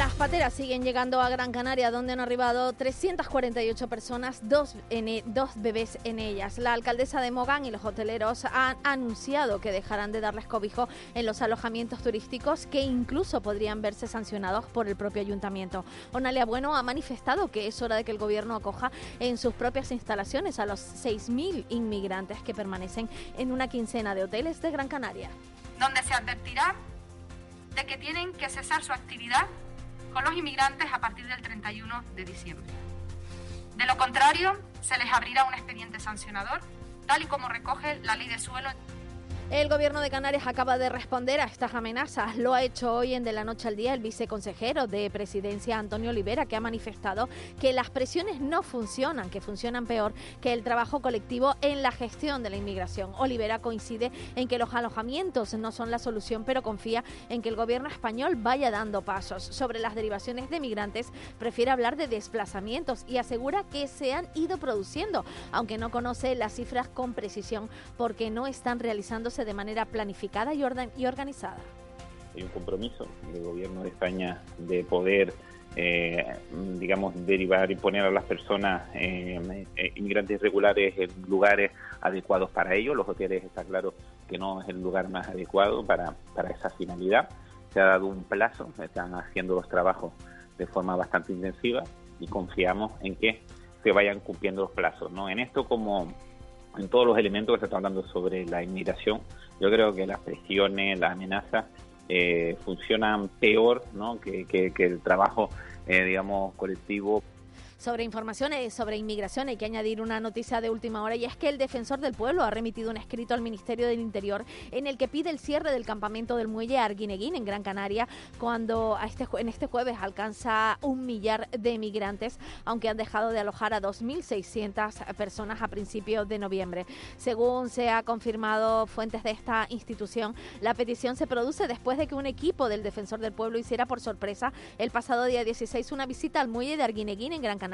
Las pateras siguen llegando a Gran Canaria, donde han arribado 348 personas, dos, en, dos bebés en ellas. La alcaldesa de Mogán y los hoteleros han anunciado que dejarán de darles cobijo en los alojamientos turísticos, que incluso podrían verse sancionados por el propio ayuntamiento. Onalia Bueno ha manifestado que es hora de que el gobierno acoja en sus propias instalaciones a los 6.000 inmigrantes que permanecen en una quincena de hoteles de Gran Canaria. Donde se advertirá de que tienen que cesar su actividad con los inmigrantes a partir del 31 de diciembre. De lo contrario, se les abrirá un expediente sancionador, tal y como recoge la ley de suelo. El gobierno de Canarias acaba de responder a estas amenazas. Lo ha hecho hoy en De la Noche al Día el viceconsejero de Presidencia, Antonio Olivera, que ha manifestado que las presiones no funcionan, que funcionan peor que el trabajo colectivo en la gestión de la inmigración. Olivera coincide en que los alojamientos no son la solución, pero confía en que el gobierno español vaya dando pasos. Sobre las derivaciones de migrantes, prefiere hablar de desplazamientos y asegura que se han ido produciendo, aunque no conoce las cifras con precisión porque no están realizándose de manera planificada y, orden, y organizada. Hay un compromiso del gobierno de España de poder, eh, digamos, derivar y poner a las personas eh, eh, inmigrantes regulares en lugares adecuados para ellos. Los hoteles está claro que no es el lugar más adecuado para, para esa finalidad. Se ha dado un plazo, están haciendo los trabajos de forma bastante intensiva y confiamos en que se vayan cumpliendo los plazos. ¿no? En esto como en todos los elementos que se están hablando sobre la inmigración, yo creo que las presiones, las amenazas eh, funcionan peor ¿no? que, que, que el trabajo, eh, digamos, colectivo sobre informaciones sobre inmigración hay que añadir una noticia de última hora y es que el defensor del pueblo ha remitido un escrito al Ministerio del Interior en el que pide el cierre del campamento del muelle Arguineguín en Gran Canaria cuando a este, en este jueves alcanza un millar de migrantes, aunque han dejado de alojar a 2.600 personas a principios de noviembre. Según se ha confirmado fuentes de esta institución, la petición se produce después de que un equipo del defensor del pueblo hiciera por sorpresa el pasado día 16 una visita al muelle de Arguineguín en Gran Canaria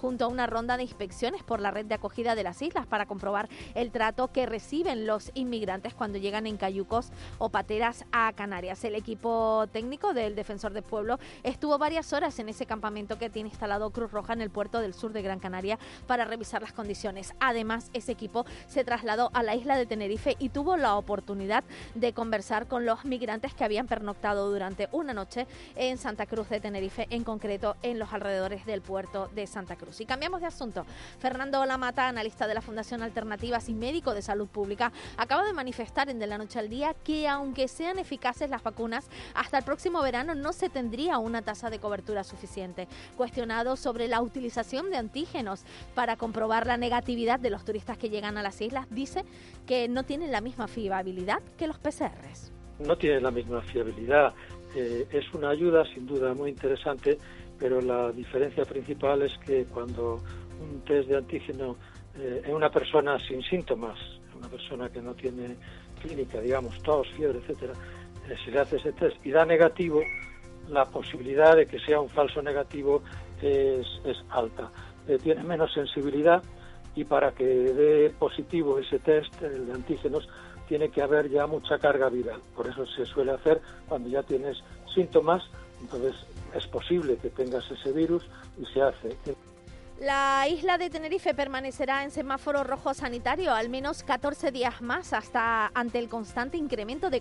junto a una ronda de inspecciones por la red de acogida de las islas para comprobar el trato que reciben los inmigrantes cuando llegan en cayucos o pateras a Canarias. El equipo técnico del Defensor del Pueblo estuvo varias horas en ese campamento que tiene instalado Cruz Roja en el puerto del sur de Gran Canaria para revisar las condiciones. Además, ese equipo se trasladó a la isla de Tenerife y tuvo la oportunidad de conversar con los migrantes que habían pernoctado durante una noche en Santa Cruz de Tenerife, en concreto en los alrededores del puerto de Santa Cruz. Y cambiamos de asunto. Fernando Lamata, analista de la Fundación Alternativas y médico de salud pública, acaba de manifestar en De la Noche al Día que aunque sean eficaces las vacunas, hasta el próximo verano no se tendría una tasa de cobertura suficiente. Cuestionado sobre la utilización de antígenos para comprobar la negatividad de los turistas que llegan a las islas, dice que no tienen la misma fiabilidad que los PCRs. No tienen la misma fiabilidad. Eh, es una ayuda sin duda muy interesante pero la diferencia principal es que cuando un test de antígeno eh, en una persona sin síntomas, una persona que no tiene clínica, digamos, tos, fiebre, etcétera, eh, si le hace ese test y da negativo, la posibilidad de que sea un falso negativo es, alta. Eh, tiene menos sensibilidad y para que dé positivo ese test, de antígenos, tiene que haber ya mucha carga viral. Por eso se suele hacer cuando ya tienes síntomas, entonces es posible que tengas ese virus y se hace. La isla de Tenerife permanecerá en semáforo rojo sanitario al menos 14 días más hasta ante el constante incremento de,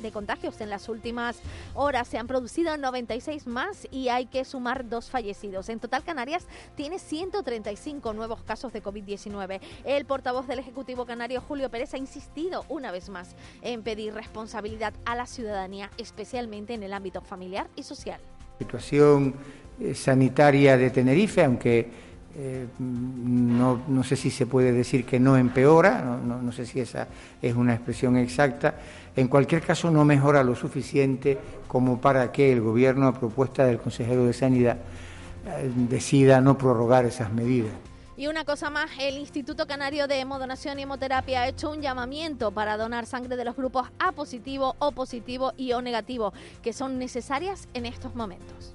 de, contagios. En las últimas horas se han producido 96 más y hay que sumar dos fallecidos. En total, Canarias tiene 135 nuevos casos de COVID-19. El portavoz del Ejecutivo Canario, Julio Pérez, ha insistido una vez más en pedir responsabilidad a la ciudadanía, especialmente en el ámbito familiar y social. Situación eh, sanitaria de Tenerife, aunque eh, no, sé si se puede decir que no empeora, no, sé si esa es una expresión exacta. En cualquier caso, no mejora lo suficiente como para que el Gobierno, a propuesta del consejero de Sanidad, eh, decida no prorrogar esas medidas. Y una cosa más, el Instituto Canario de Hemodonación y Hemoterapia ha hecho un llamamiento para donar sangre de los grupos A positivo, O positivo y O negativo, que son necesarias en estos momentos.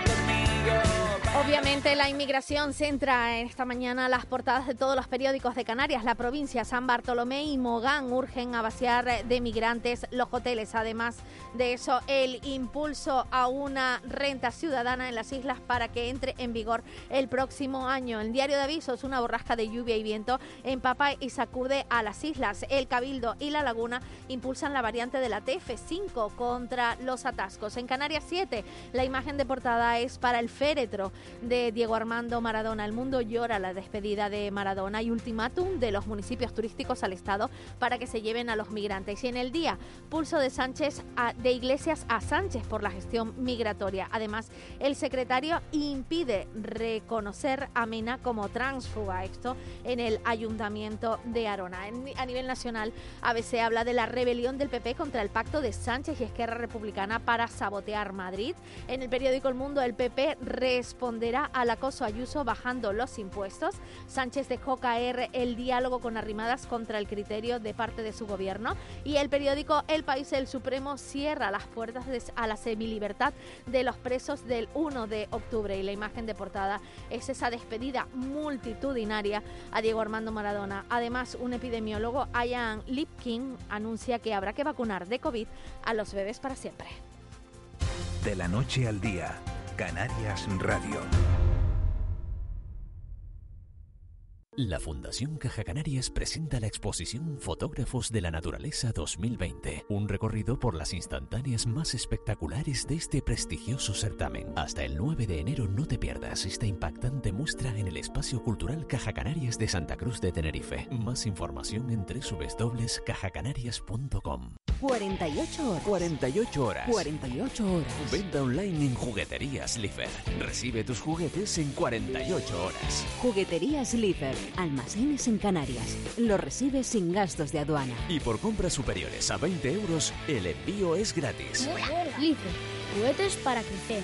Obviamente la inmigración centra en esta mañana las portadas de todos los periódicos de Canarias. La provincia, San Bartolomé y Mogán urgen a vaciar de migrantes los hoteles. Además de eso, el impulso a una renta ciudadana en las islas para que entre en vigor el próximo año. El diario de avisos, una borrasca de lluvia y viento empapa y sacude a las islas. El Cabildo y la Laguna impulsan la variante de la TF5 contra los atascos. En Canarias 7, la imagen de portada es para el féretro de Diego Armando Maradona. El mundo llora la despedida de Maradona y ultimátum de los municipios turísticos al Estado para que se lleven a los migrantes. Y en el día, pulso de Sánchez a, de Iglesias a Sánchez por la gestión migratoria. Además, el secretario impide reconocer a Mena como transfuga. Esto en el ayuntamiento de Arona. A nivel nacional, ABC habla de la rebelión del PP contra el pacto de Sánchez y Esquerra Republicana para sabotear Madrid. En el periódico El Mundo, el PP al acoso Ayuso bajando los impuestos. Sánchez dejó caer el diálogo con arrimadas contra el criterio de parte de su gobierno. Y el periódico El País, el Supremo, cierra las puertas a la semilibertad de los presos del 1 de octubre. Y la imagen de portada es esa despedida multitudinaria a Diego Armando Maradona. Además, un epidemiólogo, Ian Lipkin, anuncia que habrá que vacunar de COVID a los bebés para siempre. De la noche al día, Canarias Radio. La Fundación Caja Canarias presenta la exposición Fotógrafos de la Naturaleza 2020, un recorrido por las instantáneas más espectaculares de este prestigioso certamen. Hasta el 9 de enero no te pierdas esta impactante muestra en el Espacio Cultural Caja Canarias de Santa Cruz de Tenerife. Más información en www.cajacanarias.com. 48 horas. 48 horas. 48 horas. Venta online en Jugueterías Lifer. Recibe tus juguetes en 48 horas. Jugueterías Lifer. Almacenes en Canarias. Lo recibes sin gastos de aduana. Y por compras superiores a 20 euros, el envío es gratis. Lifer. Juguetes para crecer.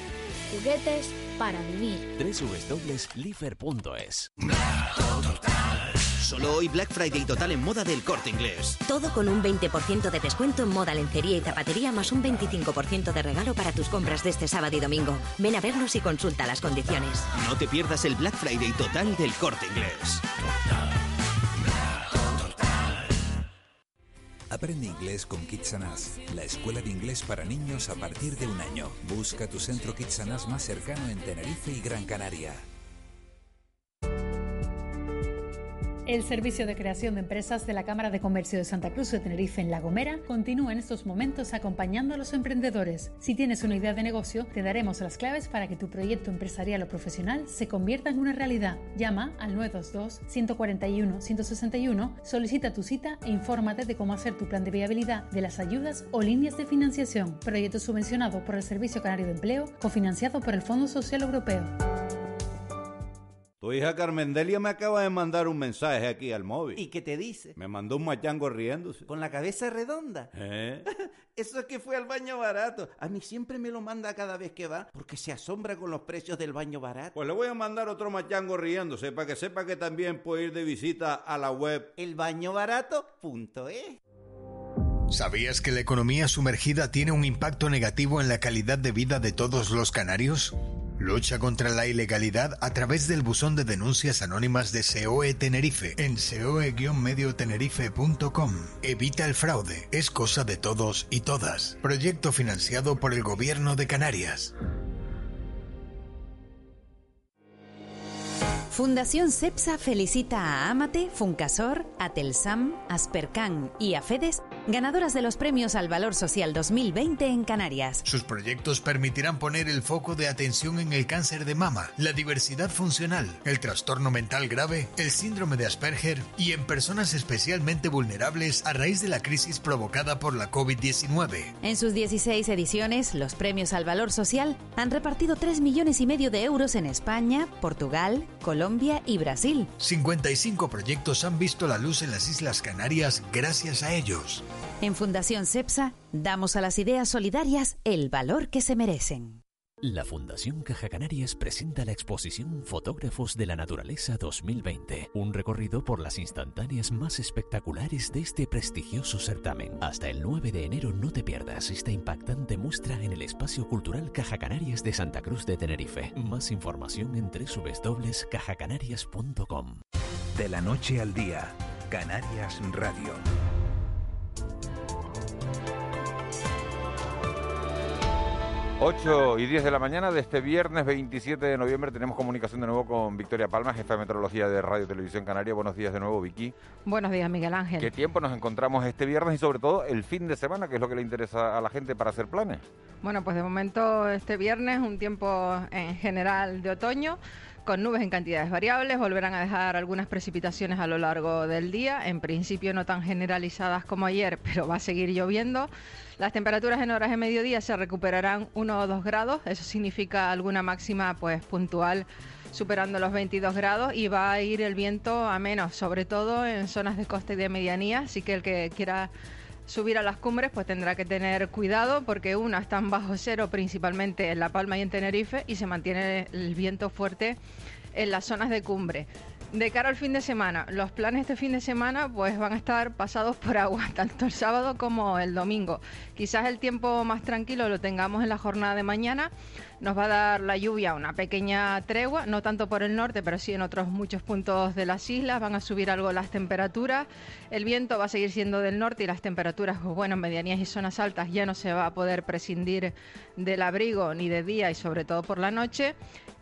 Juguetes para vivir. www.lifer.es. Solo hoy Black Friday total en moda del corte inglés. Todo con un 20% de descuento en moda, lencería y zapatería, más un 25% de regalo para tus compras de este sábado y domingo. Ven a vernos y consulta las condiciones. No te pierdas el Black Friday total del corte inglés. Aprende inglés con Kitsanas, la escuela de inglés para niños a partir de un año. Busca tu centro Kitsanas más cercano en Tenerife y Gran Canaria. El Servicio de Creación de Empresas de la Cámara de Comercio de Santa Cruz de Tenerife en La Gomera continúa en estos momentos acompañando a los emprendedores. Si tienes una idea de negocio, te daremos las claves para que tu proyecto empresarial o profesional se convierta en una realidad. Llama al 922-141-161, solicita tu cita e infórmate de cómo hacer tu plan de viabilidad de las ayudas o líneas de financiación. Proyecto subvencionado por el Servicio Canario de Empleo, cofinanciado por el Fondo Social Europeo. Tu hija Carmendelia me acaba de mandar un mensaje aquí al móvil. ¿Y qué te dice? Me mandó un machango riéndose. ¿Con la cabeza redonda? ¿Eh? Eso es que fue al baño barato. A mí siempre me lo manda cada vez que va porque se asombra con los precios del baño barato. Pues le voy a mandar otro machango riéndose para que sepa que también puede ir de visita a la web elbañobarato.es. ¿Sabías que la economía sumergida tiene un impacto negativo en la calidad de vida de todos los canarios? Lucha contra la ilegalidad a través del buzón de denuncias anónimas de SEOE Tenerife en seoe-mediotenerife.com. Evita el fraude, es cosa de todos y todas. Proyecto financiado por el Gobierno de Canarias. Fundación CEPSA felicita a Amate, Funcasor, Atelsam, Aspercan y Afedes, ganadoras de los premios al Valor Social 2020 en Canarias. Sus proyectos permitirán poner el foco de atención en el cáncer de mama, la diversidad funcional, el trastorno mental grave, el síndrome de Asperger y en personas especialmente vulnerables a raíz de la crisis provocada por la COVID-19. En sus 16 ediciones, los premios al Valor Social han repartido 3 millones y medio de euros en España, Portugal, Colombia, y Brasil. 55 proyectos han visto la luz en las Islas Canarias gracias a ellos. En Fundación CEPSA damos a las ideas solidarias el valor que se merecen. La Fundación Caja Canarias presenta la exposición Fotógrafos de la Naturaleza 2020, un recorrido por las instantáneas más espectaculares de este prestigioso certamen. Hasta el 9 de enero no te pierdas esta impactante muestra en el Espacio Cultural Caja Canarias de Santa Cruz de Tenerife. Más información en www.cajacanarias.com. De la noche al día, Canarias Radio. 8 y 10 de la mañana de este viernes 27 de noviembre tenemos comunicación de nuevo con Victoria Palma, jefa de meteorología de Radio Televisión Canaria. Buenos días de nuevo, Vicky. Buenos días, Miguel Ángel. ¿Qué tiempo nos encontramos este viernes y sobre todo el fin de semana, que es lo que le interesa a la gente para hacer planes? Bueno, pues de momento este viernes un tiempo en general de otoño con nubes en cantidades variables, volverán a dejar algunas precipitaciones a lo largo del día, en principio no tan generalizadas como ayer, pero va a seguir lloviendo. Las temperaturas en horas de mediodía se recuperarán 1 o 2 grados, eso significa alguna máxima pues puntual superando los 22 grados y va a ir el viento a menos, sobre todo en zonas de costa y de medianía, así que el que quiera subir a las cumbres pues tendrá que tener cuidado porque una están bajo cero principalmente en La Palma y en Tenerife y se mantiene el viento fuerte en las zonas de cumbre. De cara al fin de semana, los planes de fin de semana pues van a estar pasados por agua, tanto el sábado como el domingo. Quizás el tiempo más tranquilo lo tengamos en la jornada de mañana. Nos va a dar la lluvia una pequeña tregua, no tanto por el norte, pero sí en otros muchos puntos de las islas. Van a subir algo las temperaturas. El viento va a seguir siendo del norte y las temperaturas, pues, bueno, en medianías y zonas altas ya no se va a poder prescindir del abrigo ni de día y sobre todo por la noche.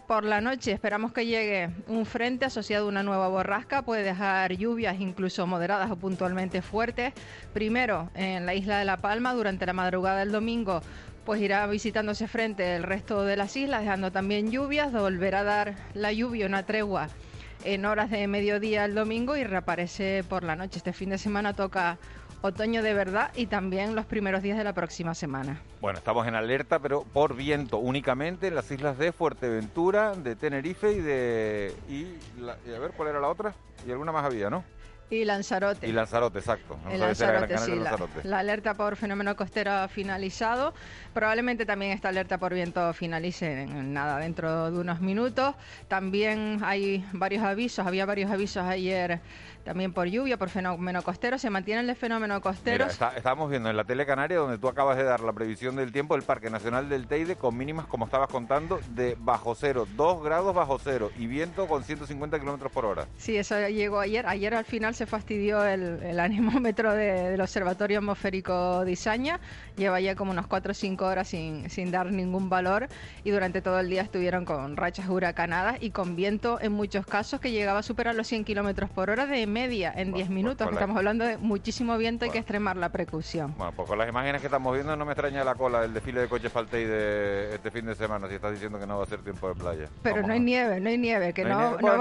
Por la noche esperamos que llegue un frente asociado a una nueva borrasca, puede dejar lluvias incluso moderadas o puntualmente fuertes. Primero en la isla de La Palma durante la madrugada del domingo pues irá visitando ese frente el resto de las islas, dejando también lluvias, volverá a dar la lluvia una tregua en horas de mediodía el domingo y reaparece por la noche. Este fin de semana toca otoño de verdad y también los primeros días de la próxima semana. Bueno, estamos en alerta, pero por viento únicamente en las islas de Fuerteventura, de Tenerife y de... Y, a ver, ¿cuál era la otra? Y alguna más había, ¿no? Y Lanzarote. Y Lanzarote, exacto. Lanzarote, sí. La, alerta por fenómeno costero ha finalizado. Probablemente también esta alerta por viento finalice en, nada, dentro de unos minutos. También hay varios avisos, había varios avisos ayer también por lluvia, por fenómeno costero. Se mantiene el fenómeno costero. Mira, estábamos viendo en la tele canaria, donde tú acabas de dar la previsión del tiempo, el Parque Nacional del Teide con mínimas, como estabas contando, de bajo cero, dos grados bajo cero y viento con 150 kilómetros por hora. Sí, eso llegó ayer. Ayer al final se fastidió el, anemómetro del Observatorio Atmosférico de Izaña. Lleva ya como unos 4 o 5 horas sin, sin dar ningún valor y durante todo el día estuvieron con rachas huracanadas y con viento en muchos casos que llegaba a superar los 100 kilómetros por hora de media en 10 minutos. Estamos hablando de muchísimo viento, hay que extremar la precaución. Bueno, pues con las imágenes que estamos viendo no me extraña la cola del desfile de coches Faltey de este fin de semana, si estás diciendo que no va a ser tiempo de playa. Pero no hay nieve, no hay nieve, que no, no,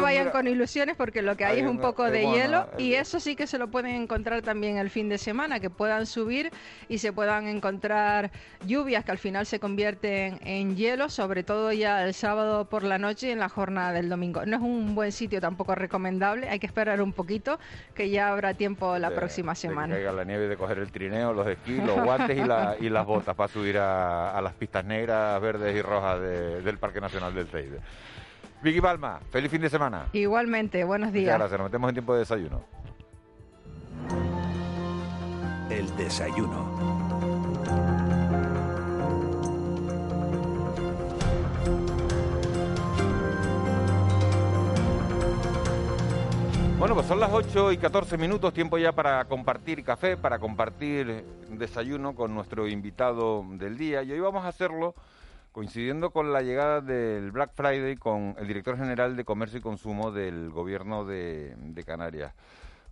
vayan con ilusiones porque lo que hay, es un, poco de hielo y eso sí que se lo pueden encontrar también el fin de semana, que puedan subir y se puedan encontrar lluvias que al final se convierten en hielo, sobre todo ya el sábado por la noche y en la jornada del domingo. No es un buen sitio tampoco recomendable, hay que esperar un poquito, que ya habrá tiempo la próxima semana. De que la nieve, de coger el trineo, los esquís, los guantes y, y las botas para subir a, las pistas negras, verdes y rojas del Parque Nacional del Teide. Vicky Palma, feliz fin de semana. Igualmente, buenos días. Muchas gracias, nos metemos en tiempo de desayuno. El desayuno. Bueno, pues son las 8 y 14 minutos, tiempo ya para compartir café, para compartir desayuno con nuestro invitado del día. Y hoy vamos a hacerlo coincidiendo con la llegada del Black Friday con el director general de Comercio y Consumo del Gobierno de, Canarias.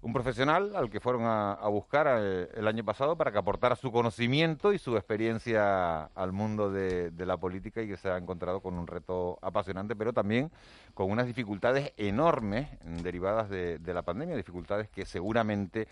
Un profesional al que fueron a, buscar eh, el año pasado para que aportara su conocimiento y su experiencia al mundo de, de la política y que se ha encontrado con un reto apasionante, pero también con unas dificultades enormes derivadas de, la pandemia, dificultades que seguramente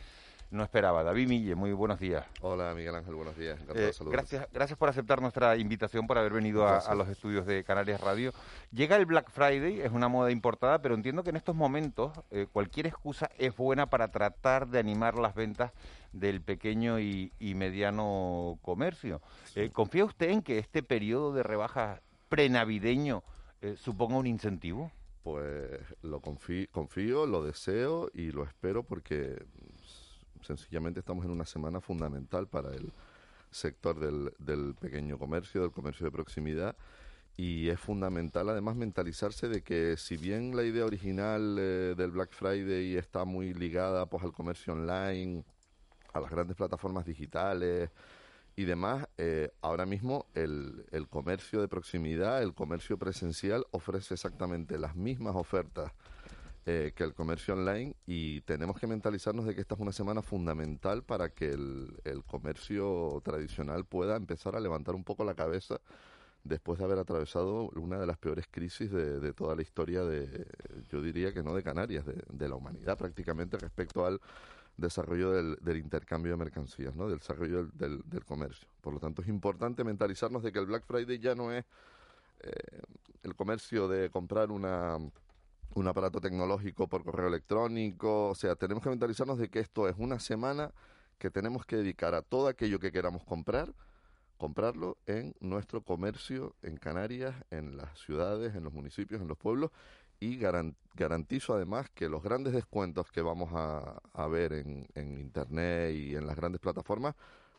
no esperaba. David Mille, muy buenos días. Hola Miguel Ángel, buenos días. Encantado Eh, gracias, gracias por aceptar nuestra invitación, por haber venido a, los estudios de Canarias Radio. Llega el Black Friday, es una moda importada, pero entiendo que en estos momentos eh, cualquier excusa es buena para tratar de animar las ventas del pequeño y, y mediano comercio. Eh, ¿Confía usted en que este periodo de rebajas prenavideño suponga un incentivo? Pues lo confío, confío, lo deseo y lo espero porque sencillamente estamos en una semana fundamental para el sector del, del pequeño comercio, del comercio de proximidad y es fundamental además mentalizarse de que si bien la idea original eh, del Black Friday está muy ligada pues al comercio online, a las grandes plataformas digitales y demás, eh, ahora mismo el, el comercio de proximidad, el comercio presencial ofrece exactamente las mismas ofertas eh, que el comercio online y tenemos que mentalizarnos de que esta es una semana fundamental para que el, el comercio tradicional pueda empezar a levantar un poco la cabeza después de haber atravesado una de las peores crisis de, de toda la historia de, yo diría que no de Canarias, de, la humanidad prácticamente respecto al desarrollo del, intercambio de mercancías, ¿no? del desarrollo del comercio. Por lo tanto, es importante mentalizarnos de que el Black Friday ya no es eh, el comercio de comprar una un aparato tecnológico por correo electrónico, o sea, tenemos que mentalizarnos de que esto es una semana que tenemos que dedicar a todo aquello que queramos comprar, comprarlo en nuestro comercio en Canarias, en las ciudades, en los municipios, en los pueblos. Y garan- garantizo además que los grandes descuentos que vamos a, ver en Internet y en las grandes plataformas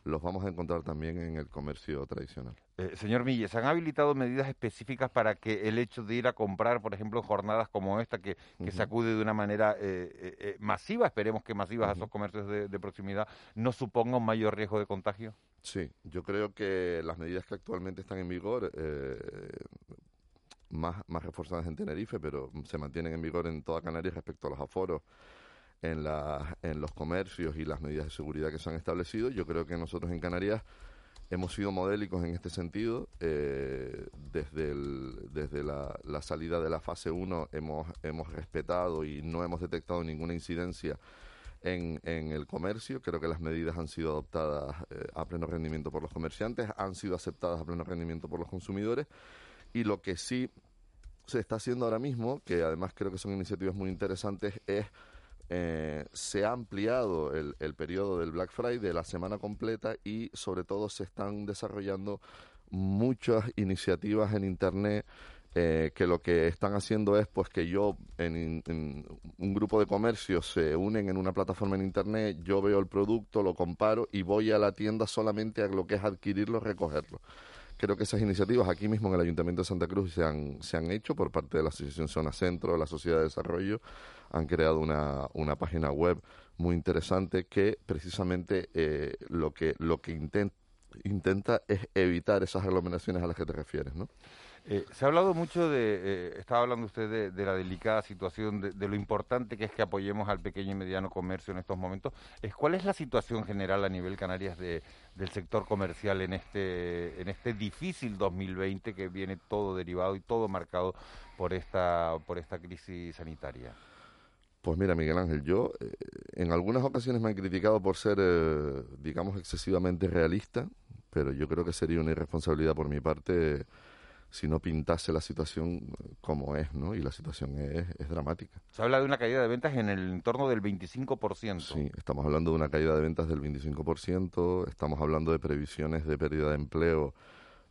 los vamos a encontrar también en el comercio tradicional. Eh, señor Mille, ¿se han habilitado medidas específicas para que el hecho de ir a comprar, por ejemplo, en jornadas como esta, que, que se acude de una manera eh, eh, eh, masiva, esperemos que masivas a esos comercios de, de proximidad, no suponga un mayor riesgo de contagio? Sí, yo creo que las medidas que actualmente están en vigor, más, más reforzadas en Tenerife, pero se mantienen en vigor en toda Canarias respecto a los aforos en, la, en los comercios y las medidas de seguridad que se han establecido. Yo creo que nosotros en Canarias hemos sido modélicos en este sentido. eh, desde desde la, la salida de la fase 1 hemos, hemos respetado y no hemos detectado ninguna incidencia en, en el comercio. Creo que las medidas han sido adoptadas eh, a pleno rendimiento por los comerciantes, han sido aceptadas a pleno rendimiento por los consumidores y lo que sí se está haciendo ahora mismo, que además creo que son iniciativas muy interesantes, es eh, se ha ampliado el, el periodo del Black Friday, la semana completa, y sobre todo se están desarrollando muchas iniciativas en Internet eh, que lo que están haciendo es pues que yo en, en un grupo de comercios se unen en una plataforma en internet, yo veo el producto, lo comparo y voy a la tienda solamente a lo que es adquirirlo, recogerlo. Creo que esas iniciativas aquí mismo en el Ayuntamiento de Santa Cruz se han, se han hecho por parte de la Asociación Zona Centro, la Sociedad de Desarrollo, han creado una, una página web muy interesante que precisamente eh, lo que, lo que inten- intenta es evitar esas aglomeraciones a las que te refieres, ¿no? Eh, se ha hablado mucho de, eh, estaba hablando usted de, de la delicada situación, de, de lo importante que es que apoyemos al pequeño y mediano comercio en estos momentos. Es, ¿Cuál es la situación general a nivel Canarias de, del sector comercial en este, en este difícil 2020 que viene todo derivado y todo marcado por esta, por esta crisis sanitaria? Pues mira, Miguel Ángel, yo eh, en algunas ocasiones me han criticado por ser, eh, digamos, excesivamente realista, pero yo creo que sería una irresponsabilidad por mi parte si no pintase la situación como es, ¿no? Y la situación es, es dramática. Se habla de una caída de ventas en el entorno del 25%. Sí, estamos hablando de una caída de ventas del 25%, estamos hablando de previsiones de pérdida de empleo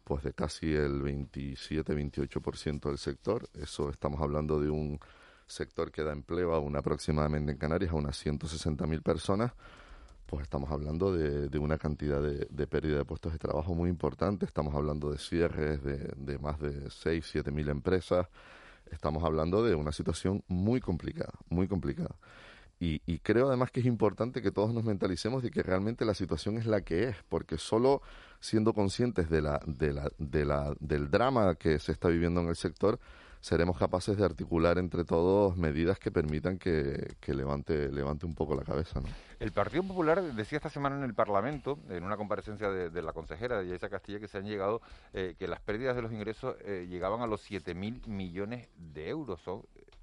pues de casi el 27-28% del sector. Eso estamos hablando de un sector que da empleo a una aproximadamente en Canarias a unas 160.000 personas. Pues estamos hablando de, de una cantidad de, de pérdida de puestos de trabajo muy importante. Estamos hablando de cierres de, más de 6, 7 mil empresas. Estamos hablando de una situación muy complicada, muy complicada. Y, y creo además que es importante que todos nos mentalicemos de que realmente la situación es la que es, porque solo siendo conscientes de la, de la, de la, del drama que se está viviendo en el sector, seremos capaces de articular entre todos medidas que permitan que, que levante, levante un poco la cabeza. ¿no? El Partido Popular decía esta semana en el Parlamento, en una comparecencia de, de la consejera de Yaisa Castilla, que se han llegado, eh, que las pérdidas de los ingresos eh, llegaban a los 7.000 millones de euros. Son-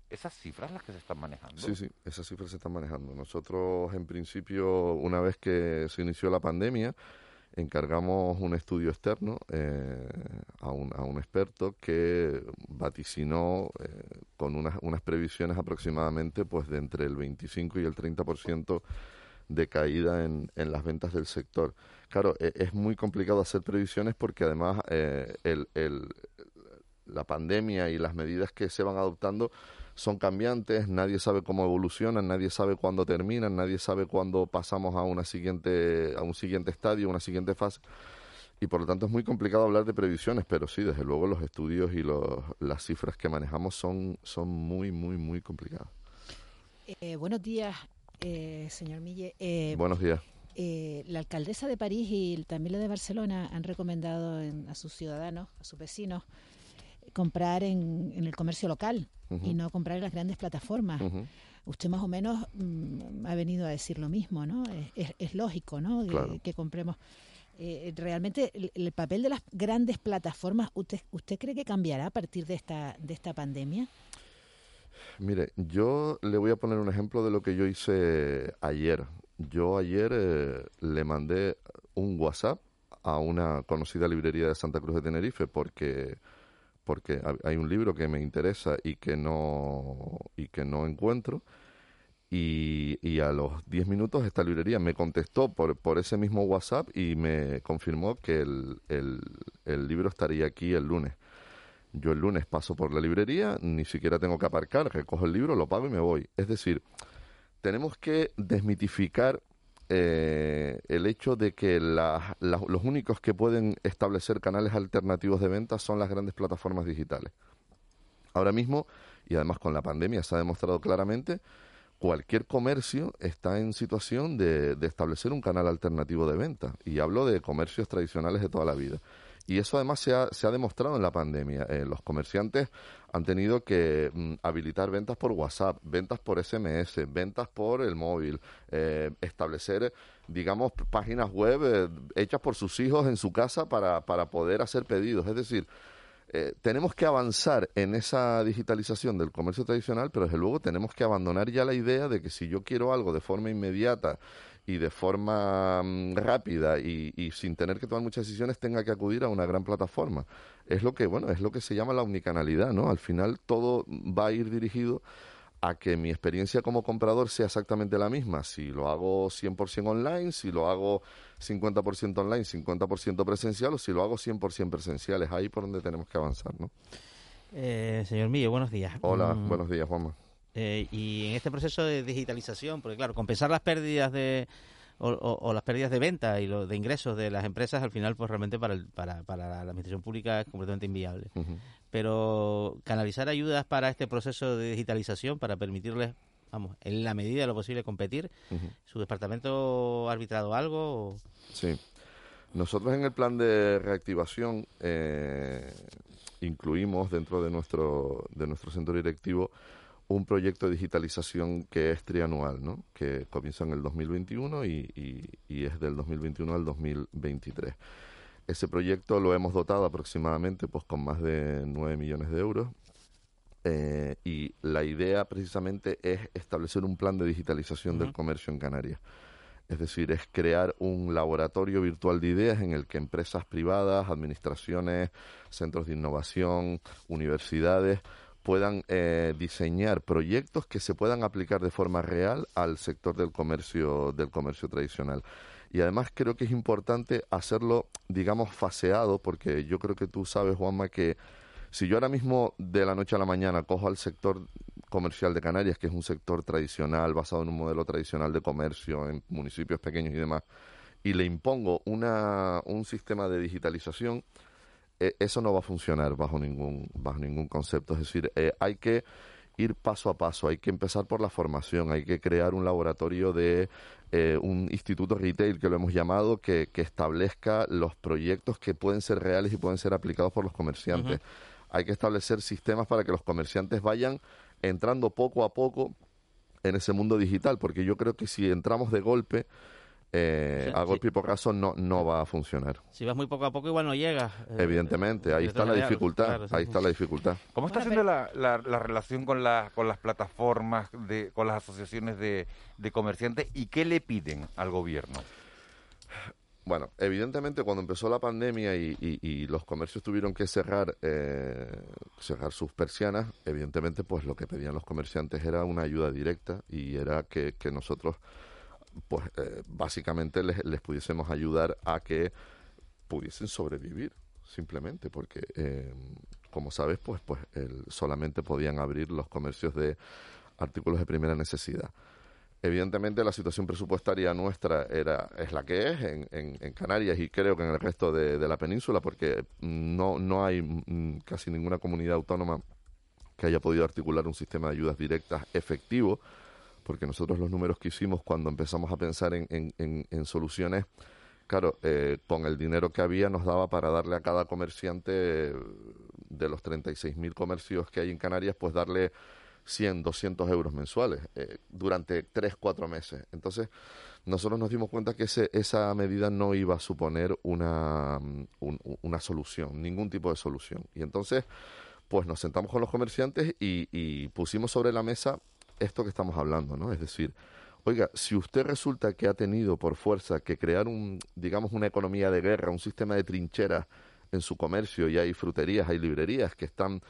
esas cifras las que se están manejando. Sí, sí, esas cifras se están manejando. Nosotros, en principio, una vez que se inició la pandemia, encargamos un estudio externo eh, a, un, a, un, experto que vaticinó eh, con unas, unas previsiones aproximadamente pues de entre el 25 y el 30% de caída en, en, las ventas del sector. Claro, e, es muy complicado hacer previsiones porque además eh, el, el, la pandemia y las medidas que se van adoptando son cambiantes, nadie sabe cómo evolucionan, nadie sabe cuándo terminan, nadie sabe cuándo pasamos a una siguiente a un siguiente estadio, una siguiente fase. Y por lo tanto es muy complicado hablar de previsiones, pero sí, desde luego los estudios y los, las cifras que manejamos son, son muy, muy, muy complicadas. Eh, buenos días, eh, señor Mille. Eh, buenos días. Eh, la alcaldesa de París y también la de Barcelona han recomendado en, a sus ciudadanos, a sus vecinos, comprar en, en el comercio local uh -huh. y no comprar en las grandes plataformas. Uh -huh. Usted más o menos mm, ha venido a decir lo mismo, ¿no? Es, es, es lógico, ¿no? Claro. Que, que, compremos. Eh, realmente el, el, papel de las grandes plataformas, ¿usted, ¿usted cree que cambiará a partir de esta, de esta pandemia? Mire, yo le voy a poner un ejemplo de lo que yo hice ayer. Yo ayer eh, le mandé un WhatsApp a una conocida librería de Santa Cruz de Tenerife porque porque hay un libro que me interesa y que no y que no encuentro y, y a los 10 minutos esta librería me contestó por, por ese mismo WhatsApp y me confirmó que el, el, el libro estaría aquí el lunes. Yo el lunes paso por la librería, ni siquiera tengo que aparcar, recojo el libro, lo pago y me voy. Es decir, tenemos que desmitificar eh, el hecho de que los únicos que pueden establecer canales alternativos de venta son las grandes plataformas digitales. Ahora mismo, y además con la pandemia se ha demostrado claramente, cualquier comercio está en situación de establecer un canal alternativo de venta. Y hablo de comercios tradicionales de toda la vida. Y eso además se ha, se ha demostrado en la pandemia. Eh, los comerciantes han tenido que mm, habilitar ventas por WhatsApp, ventas por SMS, ventas por el móvil, eh, establecer, digamos, páginas web eh, hechas por sus hijos en su casa para, para poder hacer pedidos. Es decir, eh, tenemos que avanzar en esa digitalización del comercio tradicional, pero desde luego tenemos que abandonar ya la idea de que si yo quiero algo de forma inmediata, y de forma um, rápida y, y, sin tener que tomar muchas decisiones tenga que acudir a una gran plataforma. Es lo que, bueno, es lo que se llama la omnicanalidad, ¿no? Al final todo va a ir dirigido a que mi experiencia como comprador sea exactamente la misma. Si lo hago 100% online, si lo hago 50% online, 50% presencial o si lo hago 100% presencial. Es ahí por donde tenemos que avanzar, ¿no? Eh, señor Millo, buenos días. Hola, mm. buenos días, Juanma. Eh, y en este proceso de digitalización, porque claro, compensar las pérdidas de o, o, o, las pérdidas de venta y lo de ingresos de las empresas al final pues realmente para el, para, para la administración pública es completamente inviable. Uh -huh. Pero canalizar ayudas para este proceso de digitalización para permitirles vamos, en la medida de lo posible competir. Uh -huh. ¿Su departamento ha arbitrado algo? O... Sí. Nosotros en el plan de reactivación eh, incluimos dentro de nuestro de nuestro centro directivo un proyecto de digitalización que es trianual, ¿no? que comienza en el 2021 y, y, y, es del 2021 al 2023. Ese proyecto lo hemos dotado aproximadamente pues, con más de 9 millones de euros eh, y la idea precisamente es establecer un plan de digitalización uh -huh. del comercio en Canarias. Es decir, es crear un laboratorio virtual de ideas en el que empresas privadas, administraciones, centros de innovación, universidades, puedan eh, diseñar proyectos que se puedan aplicar de forma real al sector del comercio del comercio tradicional. Y además creo que es importante hacerlo digamos faseado porque yo creo que tú sabes Juanma que si yo ahora mismo de la noche a la mañana cojo al sector comercial de Canarias que es un sector tradicional basado en un modelo tradicional de comercio en municipios pequeños y demás y le impongo una un sistema de digitalización eso no va a funcionar bajo ningún, bajo ningún concepto. Es decir, eh, hay que ir paso a paso, hay que empezar por la formación, hay que crear un laboratorio de eh, un instituto retail que lo hemos llamado, que, que, establezca los proyectos que pueden ser reales y pueden ser aplicados por los comerciantes. Uh -huh. Hay que establecer sistemas para que los comerciantes vayan entrando poco a poco en ese mundo digital, porque yo creo que si entramos de golpe, eh, Sí, a golpe y porrazo no, no va a funcionar. Si vas muy poco a poco, igual no llegas. eh, Evidentemente, ahí director está la dificultad, claro, sí. ahí está la dificultad. ¿Cómo está siendo la, la- la relación con, la- con las plataformas, de, con las asociaciones de, de comerciantes y qué le piden al gobierno? Bueno, evidentemente cuando empezó la pandemia y, y- y los comercios tuvieron que cerrar, eh, cerrar sus persianas, evidentemente pues lo que pedían los comerciantes era una ayuda directa y era que, que nosotros pues eh, básicamente les, pudiésemos ayudar a que pudiesen sobrevivir simplemente porque eh, como sabes pues pues el- solamente podían abrir los comercios de artículos de primera necesidad. Evidentemente la situación presupuestaria nuestra era es la que es en, en- en Canarias y creo que en el resto de, de la península porque no, no hay mm, casi ninguna comunidad autónoma que haya podido articular un sistema de ayudas directas efectivo porque nosotros los números que hicimos cuando empezamos a pensar en, en- en- soluciones, claro, eh, con el dinero que había nos daba para darle a cada comerciante eh, de los 36.000 comercios que hay en Canarias, pues darle 100, 200 euros mensuales eh, durante 3, 4 meses. Entonces, nosotros nos dimos cuenta que ese, esa medida no iba a suponer una, mm, un- una solución, ningún tipo de solución. Y entonces, pues nos sentamos con los comerciantes y, y pusimos sobre la mesa esto que estamos hablando, ¿no? Es decir, oiga, si usted resulta que ha tenido por fuerza que crear un, digamos, una economía de guerra, un sistema de trincheras en su comercio y hay fruterías, hay librerías que están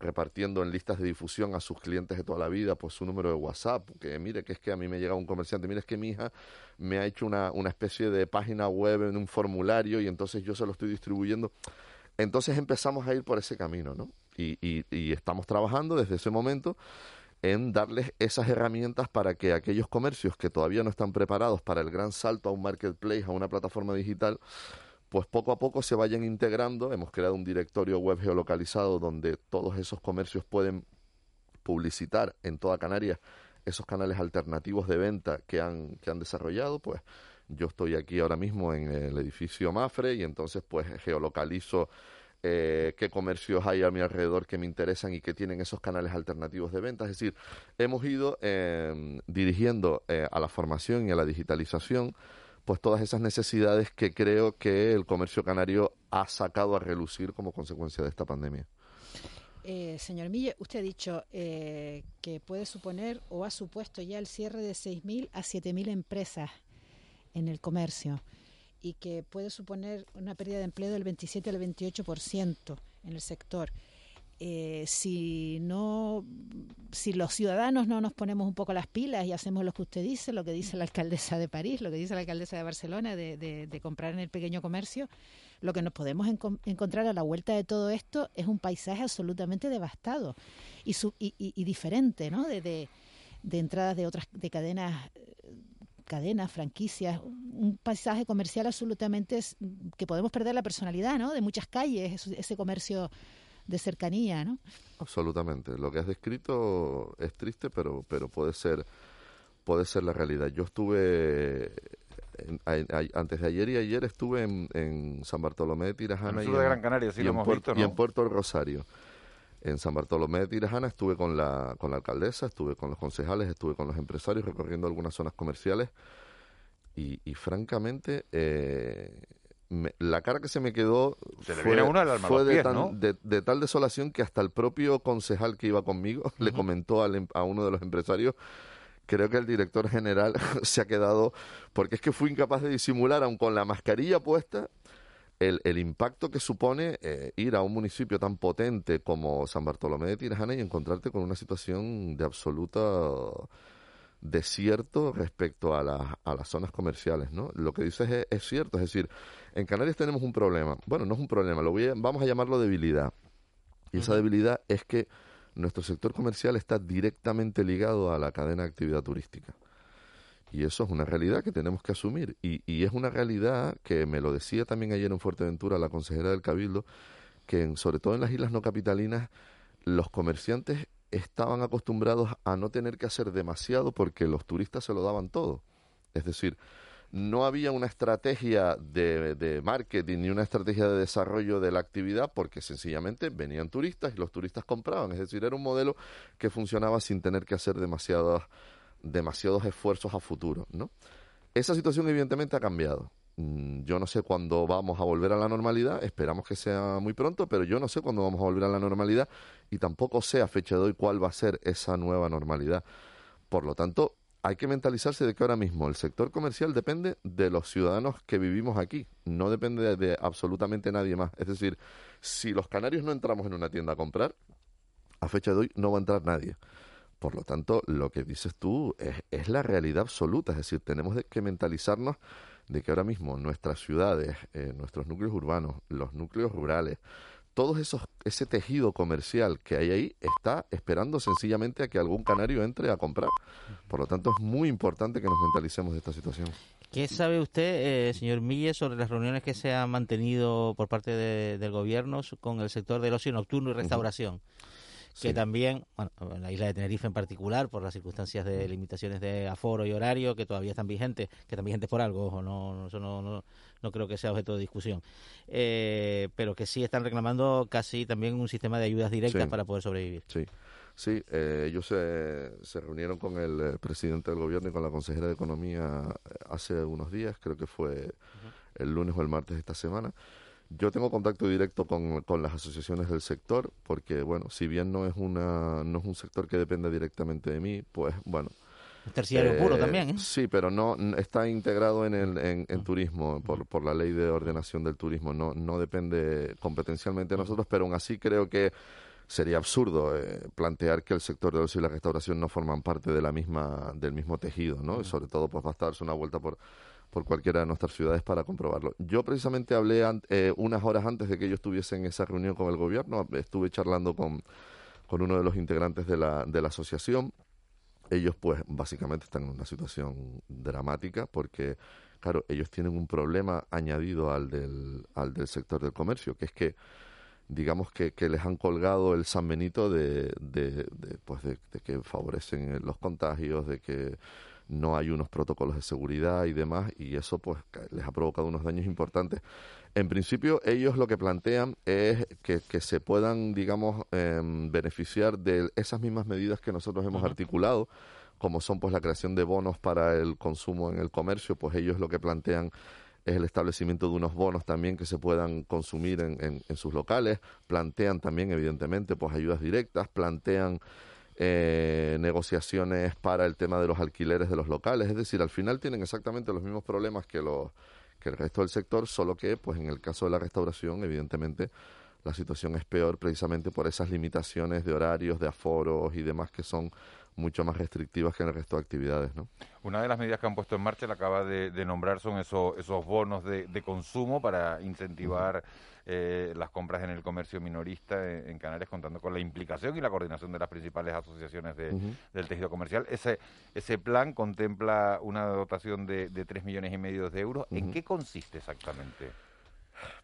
repartiendo en listas de difusión a sus clientes de toda la vida pues su número de WhatsApp, que mire que es que a mí me llega un comerciante, mire es que mi hija me ha hecho una, una especie de página web en un formulario y entonces yo se lo estoy distribuyendo. Entonces empezamos a ir por ese camino, ¿no? Y, estamos trabajando desde ese momento en darles esas herramientas para que aquellos comercios que todavía no están preparados para el gran salto a un marketplace, a una plataforma digital, pues poco a poco se vayan integrando. Hemos creado un directorio web geolocalizado donde todos esos comercios pueden publicitar en toda Canarias esos canales alternativos de venta que han, que han desarrollado, pues yo estoy aquí ahora mismo en el edificio Mafre y entonces pues geolocalizo eh, qué comercios hay a mi alrededor que me interesan y que tienen esos canales alternativos de venta. Es decir, hemos ido eh, dirigiendo eh, a la formación y a la digitalización pues todas esas necesidades que creo que el comercio canario ha sacado a relucir como consecuencia de esta pandemia. Eh, señor Mille, usted ha dicho que puede suponer o ha supuesto ya el cierre de 6.000 a 7.000 empresas en el comercio y que puede suponer una pérdida de empleo del 27 al 28% en el sector. Eh, si no, si los ciudadanos no nos ponemos un poco las pilas y hacemos lo que usted dice, lo que dice la alcaldesa de París, lo que dice la alcaldesa de Barcelona, de, de- comprar en el pequeño comercio, lo que nos podemos encon- encontrar a la vuelta de todo esto es un paisaje absolutamente devastado y, su- y, y- y diferente, ¿no? De, de- de entradas de otras de cadenas eh, cadenas, franquicias, un paisaje comercial absolutamente es- que podemos perder la personalidad, ¿no? De muchas calles, ese- comercio de cercanía, ¿no? Absolutamente. Lo que has descrito es triste, pero, pero puede ser puede ser la realidad. Yo estuve en- a- a- antes de ayer y ayer estuve en, en San Bartolomé de Tirajana En el y de en- Gran Canaria, sí y lo en hemos Puerto- visto, y ¿no? en Puerto del Rosario. En San Bartolomé de Tirajana estuve con la con la alcaldesa, estuve con los concejales, estuve con los empresarios recorriendo algunas zonas comerciales y, y francamente eh, me- la cara que se me quedó Se fue, uno alma fue de, pies, tan- ¿no? de- de tal desolación que hasta el propio concejal que iba conmigo le comentó al em- a uno de los empresarios creo que el director general se ha quedado porque es que fue incapaz de disimular aun con la mascarilla puesta el, el impacto que supone eh, ir a un municipio tan potente como San Bartolomé de Tirajana y encontrarte con una situación de absoluta desierto respecto a, las a las zonas comerciales, ¿no? Lo que dices es, es cierto, es decir, en Canarias tenemos un problema, bueno, no es un problema, lo voy a- vamos a llamarlo debilidad, y esa debilidad es que nuestro sector comercial está directamente ligado a la cadena de actividad turística. Y eso es una realidad que tenemos que asumir. Y, y es una realidad que me lo decía también ayer en Fuerteventura la consejera del Cabildo, que en- sobre todo en las islas no capitalinas, los comerciantes estaban acostumbrados a no tener que hacer demasiado porque los turistas se lo daban todo. Es decir, no había una estrategia de, de marketing ni una estrategia de desarrollo de la actividad porque sencillamente venían turistas y los turistas compraban. Es decir, era un modelo que funcionaba sin tener que hacer demasiados, demasiados esfuerzos a futuro, ¿no? Esa situación evidentemente ha cambiado. Mm, Yo no sé cuándo vamos a volver a la normalidad, esperamos que sea muy pronto, pero yo no sé cuándo vamos a volver a la normalidad y tampoco sé a fecha de hoy cuál va a ser esa nueva normalidad. Por lo tanto, hay que mentalizarse de que ahora mismo el sector comercial depende de los ciudadanos que vivimos aquí, no depende de, de absolutamente nadie más. Es decir, si los canarios no entramos en una tienda a comprar, a fecha de hoy no va a entrar nadie. Por lo tanto, lo que dices tú es, es la realidad absoluta, es decir, tenemos de- que mentalizarnos de que ahora mismo nuestras ciudades, eh, nuestros núcleos urbanos, los núcleos rurales, todos esos ese tejido comercial que hay ahí está esperando sencillamente a que algún canario entre a comprar. Por lo tanto, es muy importante que nos mentalicemos de esta situación. ¿Qué sabe usted, eh, señor Mille, sobre las reuniones que se han mantenido por parte de- del gobierno con el sector del ocio nocturno y restauración? Sí. también, bueno, en la isla de Tenerife en particular, por las circunstancias de limitaciones de aforo y horario que todavía están vigentes, que están vigentes por algo, ojo, no, eso no, no, no creo que sea objeto de discusión, eh, pero que sí están reclamando casi también un sistema de ayudas directas Sí. para poder sobrevivir. Sí, sí eh, ellos se, se reunieron con el eh, presidente del gobierno y con la consejera de Economía eh, hace unos días, creo que fue el lunes o el martes de esta semana. Yo tengo contacto directo con, con las asociaciones del sector, porque, bueno, si bien no es, una, no es un sector que dependa directamente de mí, pues, bueno. Terciario puro también, ¿eh? Sí, pero no está integrado en, el, en, en turismo por, por la ley de ordenación del turismo. No, no depende competencialmente de nosotros, pero aún así creo que sería absurdo eh, plantear que el sector de ocio y la restauración no forman parte de la misma del mismo tejido, ¿no? Y sobre todo, pues basta darse una vuelta por por cualquiera de nuestras ciudades para comprobarlo. Yo precisamente hablé eh, unas horas antes de que ellos estuviesen en esa reunión con el gobierno, estuve charlando con, con uno de los integrantes de la, de la asociación. Ellos pues básicamente están en una situación dramática porque, claro, ellos tienen un problema añadido al del, al del sector del comercio, que es que digamos que, que les han colgado el San Benito de, de, de, pues de que favorecen los contagios, de que no hay unos protocolos de seguridad y demás, y eso pues les ha provocado unos daños importantes. En principio, ellos lo que plantean es que, que se puedan, digamos, em, beneficiar de esas mismas medidas que nosotros hemos articulado, como son pues la creación de bonos para el consumo en el comercio, pues ellos lo que plantean es el establecimiento de unos bonos también que se puedan consumir en, en- en sus locales, plantean también evidentemente pues ayudas directas, plantean eh, negociaciones para el tema de los alquileres de los locales, es decir, al final tienen exactamente los mismos problemas que los que el resto del sector, solo que pues en el caso de la restauración evidentemente la situación es peor precisamente por esas limitaciones de horarios, de aforos y demás que son mucho más restrictivas que en el resto de actividades, ¿no? Una de las medidas que han puesto en marcha, la acaba de, de nombrar, son esos, esos bonos de, de consumo para incentivar eh, las compras en el comercio minorista en, en Canarias, contando con la implicación y la coordinación de las principales asociaciones de- del tejido comercial. Ese, ese plan contempla una dotación de, de 3 millones y medio de euros. ¿En qué consiste exactamente?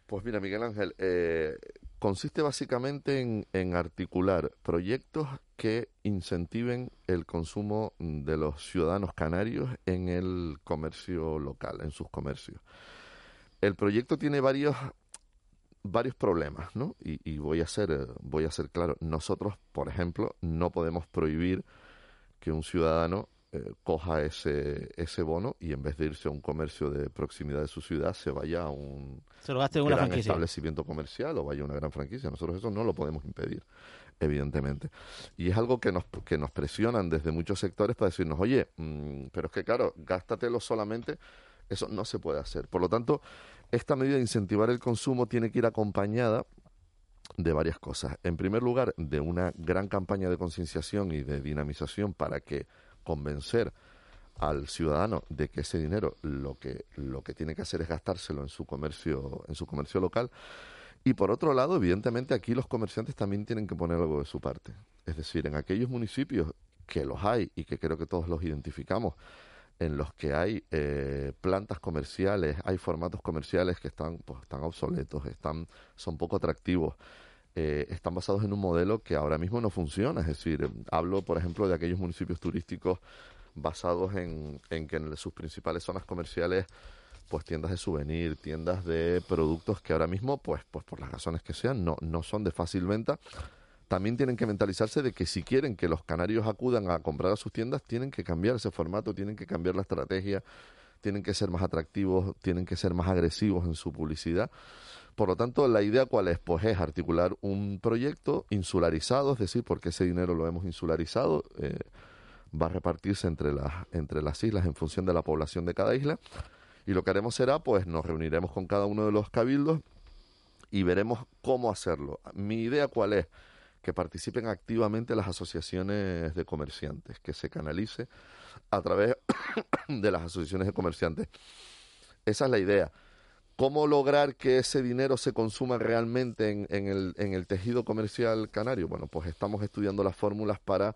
Pues mira, Miguel Ángel, eh, consiste básicamente en, en articular proyectos que incentiven el consumo de los ciudadanos canarios en el comercio local, en sus comercios. El proyecto tiene varios varios problemas, ¿no? Y, y voy a ser eh, voy a ser claro. Nosotros, por ejemplo, no podemos prohibir que un ciudadano eh, coja ese ese bono y en vez de irse a un comercio de proximidad de su ciudad se vaya a un Se lo gaste en una gran franquicia. establecimiento comercial o vaya a una gran franquicia. Nosotros eso no lo podemos impedir, evidentemente. Y es algo que nos, que nos presionan desde muchos sectores para decirnos, oye, mm, pero es que claro, gástatelo solamente, eso no se puede hacer. Por lo tanto, esta medida de incentivar el consumo tiene que ir acompañada de varias cosas. En primer lugar, de una gran campaña de concienciación y de dinamización para que convencer al ciudadano de que ese dinero lo que lo que tiene que hacer es gastárselo en su comercio en su comercio local y por otro lado evidentemente aquí los comerciantes también tienen que poner algo de su parte es decir en aquellos municipios que los hay y que creo que todos los identificamos en los que hay eh, plantas comerciales hay formatos comerciales que están pues están obsoletos están son poco atractivos eh, están basados en un modelo que ahora mismo no funciona. Es decir, eh, hablo, por ejemplo, de aquellos municipios turísticos basados en, en que en sus principales zonas comerciales, pues tiendas de souvenir, tiendas de productos que ahora mismo, pues, pues por las razones que sean, no, no son de fácil venta. También tienen que mentalizarse de que si quieren que los canarios acudan a comprar a sus tiendas, tienen que cambiar ese formato, tienen que cambiar la estrategia, tienen que ser más atractivos, tienen que ser más agresivos en su publicidad. Por lo tanto, la idea cuál es, pues es articular un proyecto insularizado, es decir, porque ese dinero lo hemos insularizado, eh, va a repartirse entre las, entre las islas en función de la población de cada isla. Y lo que haremos será, pues nos reuniremos con cada uno de los cabildos y veremos cómo hacerlo. Mi idea cuál es, que participen activamente las asociaciones de comerciantes, que se canalice a través de las asociaciones de comerciantes. Esa es la idea. ¿Cómo lograr que ese dinero se consuma realmente en, el, tejido comercial canario? Bueno, pues estamos estudiando las fórmulas para,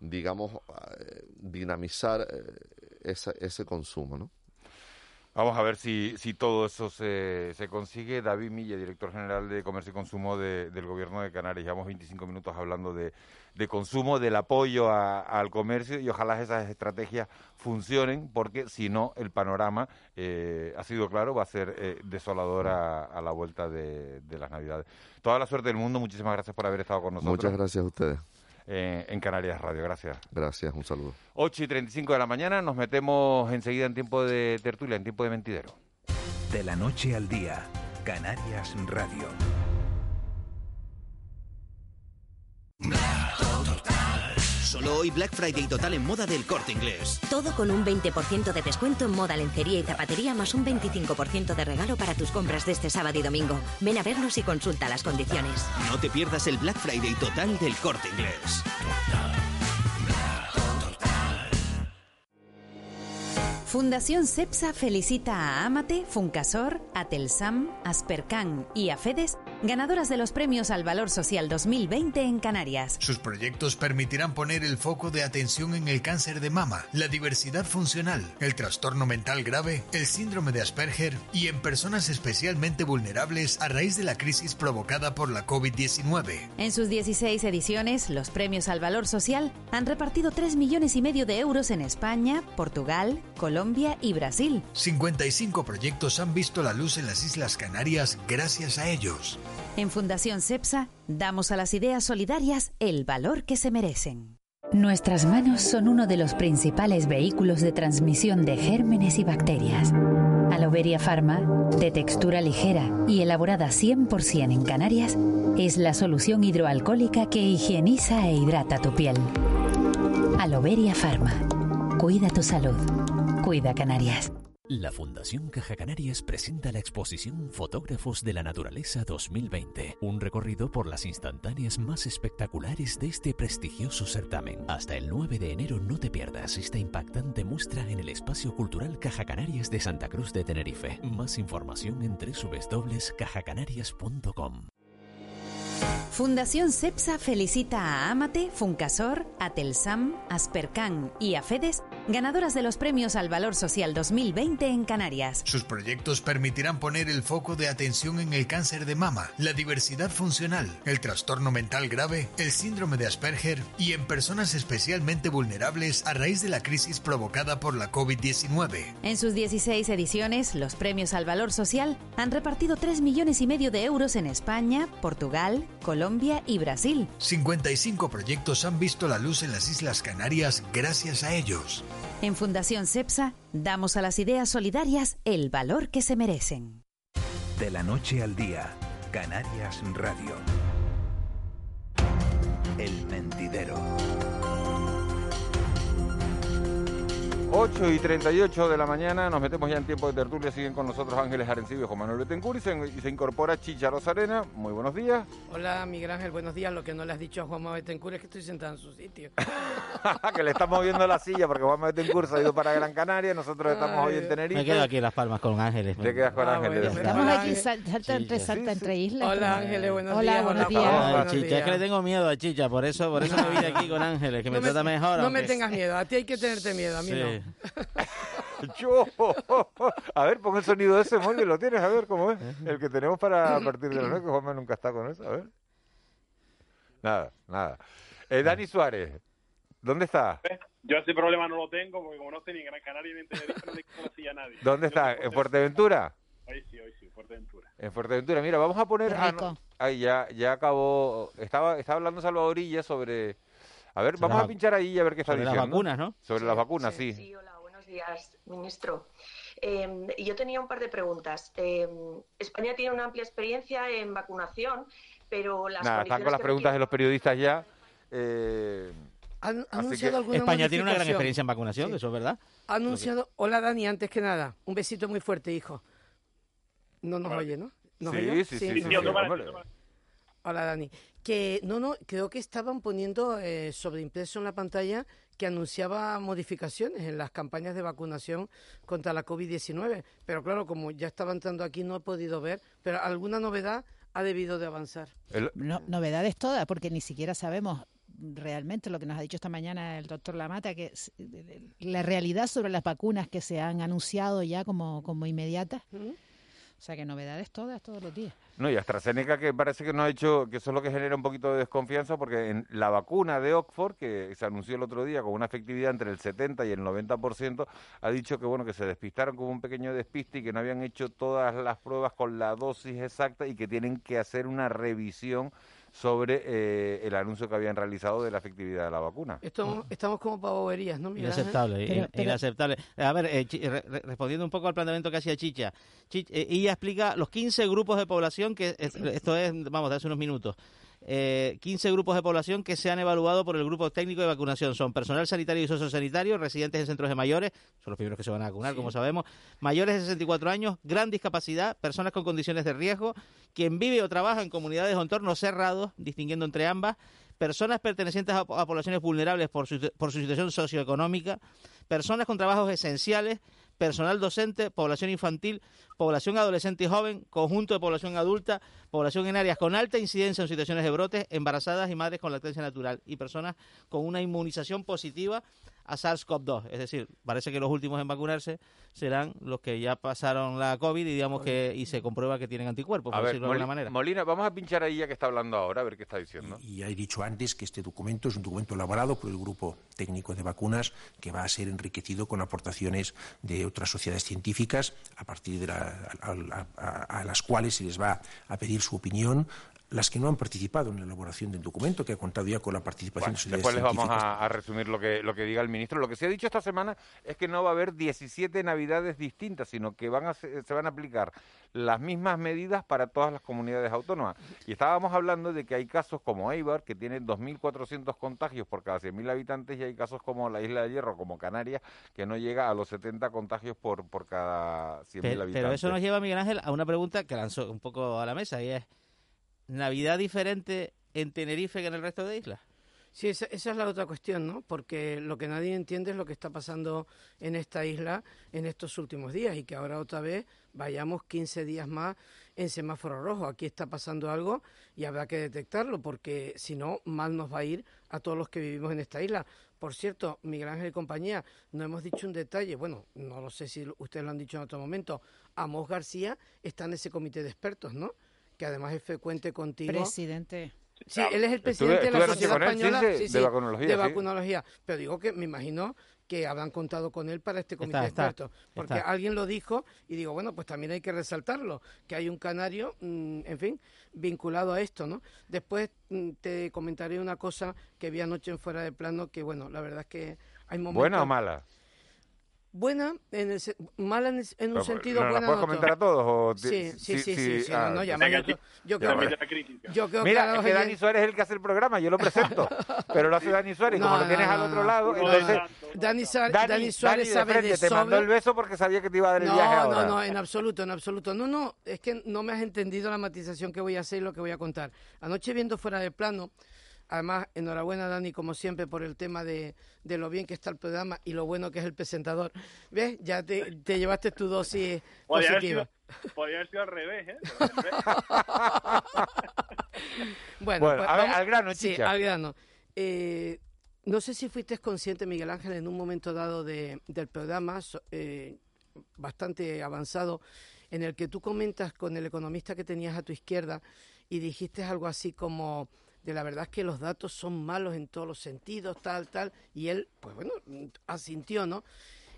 digamos, eh, dinamizar eh, esa, ese consumo, ¿no? Vamos a ver si, si todo eso se, se consigue. David Milla, director general de Comercio y Consumo de- del Gobierno de Canarias. Llevamos 25 minutos hablando de, de consumo, del apoyo a- al comercio y ojalá esas estrategias funcionen porque si no, el panorama, eh, ha sido claro, va a ser eh, desolador a, la vuelta de las Navidades. Toda la suerte del mundo. Muchísimas gracias por haber estado con nosotros. Muchas gracias a ustedes. Eh, en Canarias Radio. Gracias. Gracias, un saludo. 8 y 35 de la mañana. Nos metemos enseguida en tiempo de tertulia, en tiempo de mentidero. De la noche al día, Canarias Radio. Solo hoy Black Friday total en moda del corte inglés. Todo con un 20% de descuento en moda, lencería y zapatería, más un 25% de regalo para tus compras de este sábado y domingo. Ven a vernos y consulta las condiciones. No te pierdas el Black Friday total del corte inglés. Fundación CEPSA felicita a Amate, Funcasor, Atelsam, Aspercan y Afedes, ganadoras de los premios al Valor Social 2020 en Canarias. Sus proyectos permitirán poner el foco de atención en el cáncer de mama, la diversidad funcional, el trastorno mental grave, el síndrome de Asperger y en personas especialmente vulnerables a raíz de la crisis provocada por la COVID-19. En sus 16 ediciones, los premios al Valor Social han repartido 3 millones y medio de euros en España, Portugal, Colombia y Brasil. 55 proyectos han visto la luz en las Islas Canarias gracias a ellos. En Fundación CEPSA damos a las ideas solidarias el valor que se merecen. Nuestras manos son uno de los principales vehículos de transmisión de gérmenes y bacterias. Aloveria Pharma, de textura ligera y elaborada 100% en Canarias, es la solución hidroalcohólica que higieniza e hidrata tu piel. Aloveria Pharma. Cuida tu salud. Cuida Canarias. La Fundación Caja Canarias presenta la exposición Fotógrafos de la Naturaleza 2020, un recorrido por las instantáneas más espectaculares de este prestigioso certamen. Hasta el 9 de enero no te pierdas esta impactante muestra en el Espacio Cultural Caja Canarias de Santa Cruz de Tenerife. Más información en www.cajacanarias.com. Fundación CEPSA felicita a Amate, Funcasor, Atelsam, Aspercan y Afedes, ganadoras de los premios al Valor Social 2020 en Canarias. Sus proyectos permitirán poner el foco de atención en el cáncer de mama, la diversidad funcional, el trastorno mental grave, el síndrome de Asperger y en personas especialmente vulnerables a raíz de la crisis provocada por la COVID-19. En sus 16 ediciones, los premios al Valor Social han repartido 3 millones y medio de euros en España, Portugal, Colombia y Brasil. 55 proyectos han visto la luz en las Islas Canarias gracias a ellos. En Fundación CEPSA damos a las ideas solidarias el valor que se merecen. De la noche al día, Canarias Radio. El mentidero. 8 y 38 de la mañana, nos metemos ya en tiempo de tertulia, siguen con nosotros Ángeles Arencibio y Juan Manuel Betancourt y se, y se incorpora Chicha Rosarena. Muy buenos días. Hola, Miguel Ángel, buenos días. Lo que no le has dicho a Juanma Betancourt es que estoy sentado en su sitio. que le estamos moviendo la silla porque Juan Betancourt se ha ido para Gran Canaria, nosotros estamos hoy en Tenerife. Me quedo aquí en Las Palmas con Ángeles. Te quedas con Ángeles. Estamos aquí, sal- salta entre salta entre islas. Hola, Ángeles, buenos Hola, días. buenos hola, días. Ah, buenos Chicha, es que le tengo miedo a Chicha, por eso, por eso me vine aquí con Ángeles, que me, No me- trata mejor. No me tengas miedo, a ti hay que tenerte miedo, a mí Sí. no. Yo. A ver, pon el sonido de ese móvil, lo tienes, a ver cómo es. El que tenemos para a partir de las 9, que Juanma nunca está con eso, a ver. Nada, nada. Eh, Dani Suárez, ¿dónde está? Yo ese problema no lo tengo porque como no estoy ni en Gran Canaria ni en Tenerife, no le conocía a nadie. ¿Dónde Yo está? ¿En Fuerteventura? Hoy sí, hoy sí, Fuerteventura. En Fuerteventura. Mira, vamos a poner... Ah, rico. no, ay, ya, ya acabó. Estaba, estaba hablando Salvadorilla sobre... A ver, Sobre vamos las a pinchar ahí y a ver qué está sobre las diciendo. vacunas, ¿no? Sobre las vacunas, sí. Sí, hola, buenos días, ministro. Eh, yo tenía un par de preguntas. Eh, España tiene una amplia experiencia en vacunación, pero las Nada, están con las preguntas de los periodistas ya. eh, ¿Han anunciado que- alguna España tiene una gran experiencia en vacunación, eso es verdad. Ha anunciado. Hola Dani, antes que nada, un besito muy fuerte, hijo. No nos oye, ¿no? ¿Nos Sí, oye? sí, sí, sí, sí, hombre. Hola Dani. Que no, no, creo que estaban poniendo eh, sobreimpreso en la pantalla que anunciaba modificaciones en las campañas de vacunación contra la COVID-19. Pero claro, como ya estaba entrando aquí, no he podido ver. Pero alguna novedad ha debido de avanzar. No- novedades todas, porque ni siquiera sabemos realmente lo que nos ha dicho esta mañana el doctor Lamata, que es- la realidad sobre las vacunas que se han anunciado ya como, como inmediatas. O sea que novedades todas, todos los días. No, y AstraZeneca que parece que no ha hecho, que eso es lo que genera un poquito de desconfianza, porque en la vacuna de Oxford, que se anunció el otro día con una efectividad entre el 70 y el 90%, ha dicho que bueno que se despistaron con un pequeño despiste y que no habían hecho todas las pruebas con la dosis exacta y que tienen que hacer una revisión sobre eh, el anuncio que habían realizado de la efectividad de la vacuna. Estamos, estamos como para boberías, ¿no? Miguel? Inaceptable, Pero- in- pero- inaceptable. A ver, eh, Chi- re- re- respondiendo un poco al planteamiento que hacía Chicha, Chi- eh, ella explica los 15 grupos de población, que es- esto es, vamos, de hace unos minutos, eh, 15 grupos de población que se han evaluado por el grupo técnico de vacunación. Son personal sanitario y sociosanitario, residentes en centros de mayores, son los primeros que se van a vacunar, como sabemos, mayores de 64 años, gran discapacidad, personas con condiciones de riesgo, quien vive o trabaja en comunidades o entornos cerrados, distinguiendo entre ambas, personas pertenecientes a, a poblaciones vulnerables por su, por su situación socioeconómica, personas con trabajos esenciales, personal docente, población infantil, población adolescente y joven, conjunto de población adulta, población en áreas con alta incidencia en situaciones de brotes, embarazadas y madres con lactancia natural y personas con una inmunización positiva a SARS-CoV-2. Es decir, parece que los últimos en vacunarse serán los que ya pasaron la COVID y digamos que y se comprueba que tienen anticuerpos, A por ver, decirlo de alguna manera. Molina, vamos a pinchar ahí ya que está hablando ahora, a ver qué está diciendo. Y ya he dicho antes que este documento es un documento elaborado por el Grupo Técnico de Vacunas que va a ser enriquecido con aportaciones de otras sociedades científicas a partir de la- a, a- a- a las cuales se les va a pedir su opinión las que no han participado en la elaboración del documento, que ha contado ya con la participación Bueno, de sociedades después les vamos a, a resumir lo que, lo que diga el ministro. Lo que se ha dicho esta semana es que no va a haber 17 navidades distintas, sino que van a se, se van a aplicar las mismas medidas para todas las comunidades autónomas. Y estábamos hablando de que hay casos como Eibar, que tiene 2.400 contagios por cada 100.000 habitantes, y hay casos como la Isla de Hierro, como Canarias, que no llega a los 70 contagios por, por cada 100.000 Pero, habitantes. pero eso nos lleva, Miguel Ángel, a una pregunta que lanzó un poco a la mesa y es, ¿Navidad diferente en Tenerife que en el resto de islas? Sí, esa, esa es la otra cuestión, ¿no? Porque lo que nadie entiende es lo que está pasando en esta isla en estos últimos días y que ahora otra vez vayamos 15 días más en semáforo rojo. Aquí está pasando algo y habrá que detectarlo porque si no, mal nos va a ir a todos los que vivimos en esta isla. Por cierto, Miguel Ángel y compañía, no hemos dicho un detalle, bueno, no lo sé si ustedes lo han dicho en otro momento, Amos García está en ese comité de expertos, ¿no? Que además es frecuente contigo. Presidente. Sí, él es el Estuve- presidente de la Sociedad con él, sí, Española de- vacunología, de sí. vacunología. Pero digo que me imagino que habrán contado con él para este comité Está, de está. Porque está. alguien lo dijo y digo, bueno, pues también hay que resaltarlo, que hay un canario, mm, en fin, vinculado a esto, ¿no? Después mm, te comentaré una cosa que vi anoche en Fuera de Plano, que bueno, la verdad es que hay momentos... ¿Buena o mala? Buena, en el se- mala en, el- en un Pero, sentido, ¿no la buena puedes comentar a todos o Sí, sí, sí, sí, sí, sí, sí, ah, no, no, ya, venga, yo, creo- yo que... Yo creo que Mira, a es que Dani Suárez es el que hace el programa, yo lo presento, pero lo hace Dani Suárez, y como No, lo tienes no, al no, otro no. lado, No, entonces... no. Dani, Suárez- Dani, Dani Suárez Dani de sabe frente, de te mandó el beso porque sabía que te iba a dar el no, viaje no, ahora. no, en absoluto, en absoluto. No, no, es que no me has entendido la matización que voy a hacer y lo que voy a contar. Anoche viendo fuera de plano, además, enhorabuena Dani, como siempre, por el tema de, de lo bien que está el programa y lo bueno que es el presentador. ¿Ves? Ya te, te llevaste tu dosis Podría haber, positiva. sido, podría haber sido al revés, ¿eh? Bueno, Bueno, pues a ver, vamos- al grano, Sí, Chicha. al grano. Eh, no sé si fuiste consciente, Miguel Ángel, en un momento dado de- del programa, eh, bastante avanzado, en el que tú comentas con el economista que tenías a tu izquierda y dijiste algo así como de la verdad es que los datos son malos en todos los sentidos, tal, tal, y él, pues bueno, asintió, ¿no?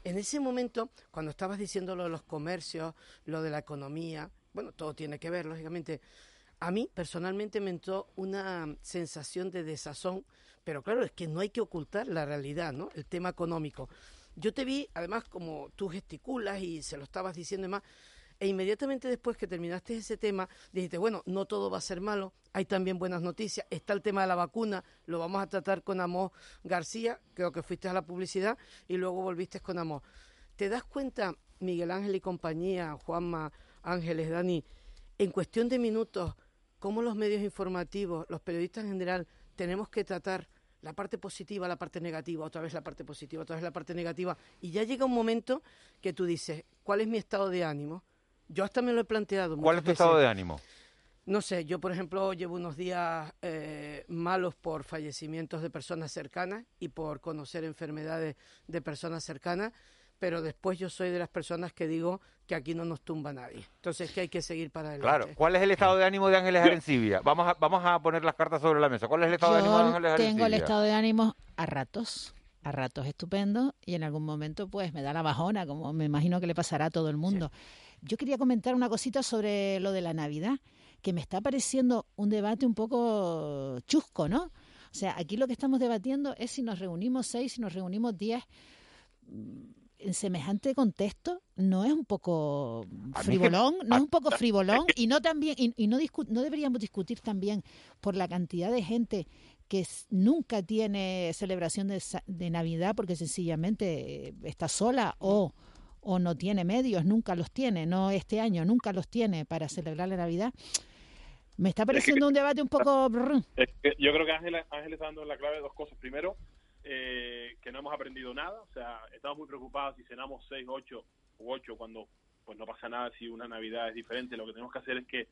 En ese momento, cuando estabas diciendo lo de los comercios, lo de la economía, bueno, todo tiene que ver, lógicamente, a mí personalmente me entró una sensación de desazón, pero claro, es que no hay que ocultar la realidad, ¿no? El tema económico. Yo te vi, además, como tú gesticulas y se lo estabas diciendo y más, e inmediatamente después que terminaste ese tema, dijiste, bueno, no todo va a ser malo, hay también buenas noticias, está el tema de la vacuna, lo vamos a tratar con Amos García, creo que fuiste a la publicidad y luego volviste con Amos. ¿Te das cuenta, Miguel Ángel y compañía, Juanma, Ángeles, Dani, en cuestión de minutos, cómo los medios informativos, los periodistas en general, tenemos que tratar la parte positiva, la parte negativa, otra vez la parte positiva, otra vez la parte negativa, y ya llega un momento que tú dices, ¿cuál es mi estado de ánimo? Yo hasta me lo he planteado. ¿Cuál es tu estado de ánimo? No sé, yo por ejemplo llevo unos días eh, malos por fallecimientos de personas cercanas y por conocer enfermedades de personas cercanas, pero después yo soy de las personas que digo que aquí no nos tumba nadie. Entonces que hay que seguir para adelante. Claro, ¿cuál es el estado de ánimo de Ángeles Arencibia? Vamos a, vamos a poner las cartas sobre la mesa. ¿Cuál es el estado de ánimo de Ángeles Arencibia? tengo el estado de ánimo a ratos a ratos estupendo y en algún momento pues me da la bajona, como me imagino que le pasará a todo el mundo. Yo quería comentar una cosita sobre lo de la Navidad, que me está pareciendo un debate un poco chusco, ¿no? O sea, aquí lo que estamos debatiendo es si nos reunimos seis, si nos reunimos diez. Mm, en semejante contexto, ¿no es un poco frivolón? ¿No es un poco frivolón? Y no también y, no, no deberíamos discutir también por la cantidad de gente que nunca tiene celebración de, de Navidad porque sencillamente eh, está sola o o no tiene medios, nunca los tiene, no este año, nunca los tiene para celebrar la Navidad. Me está pareciendo un debate un poco... yo creo que Ángel, Ángel está dando la clave de dos cosas. Primero, eh, que no hemos aprendido nada, o sea, estamos muy preocupados si cenamos seis, ocho u ocho cuando pues no pasa nada si una Navidad es diferente. Lo que tenemos que hacer es que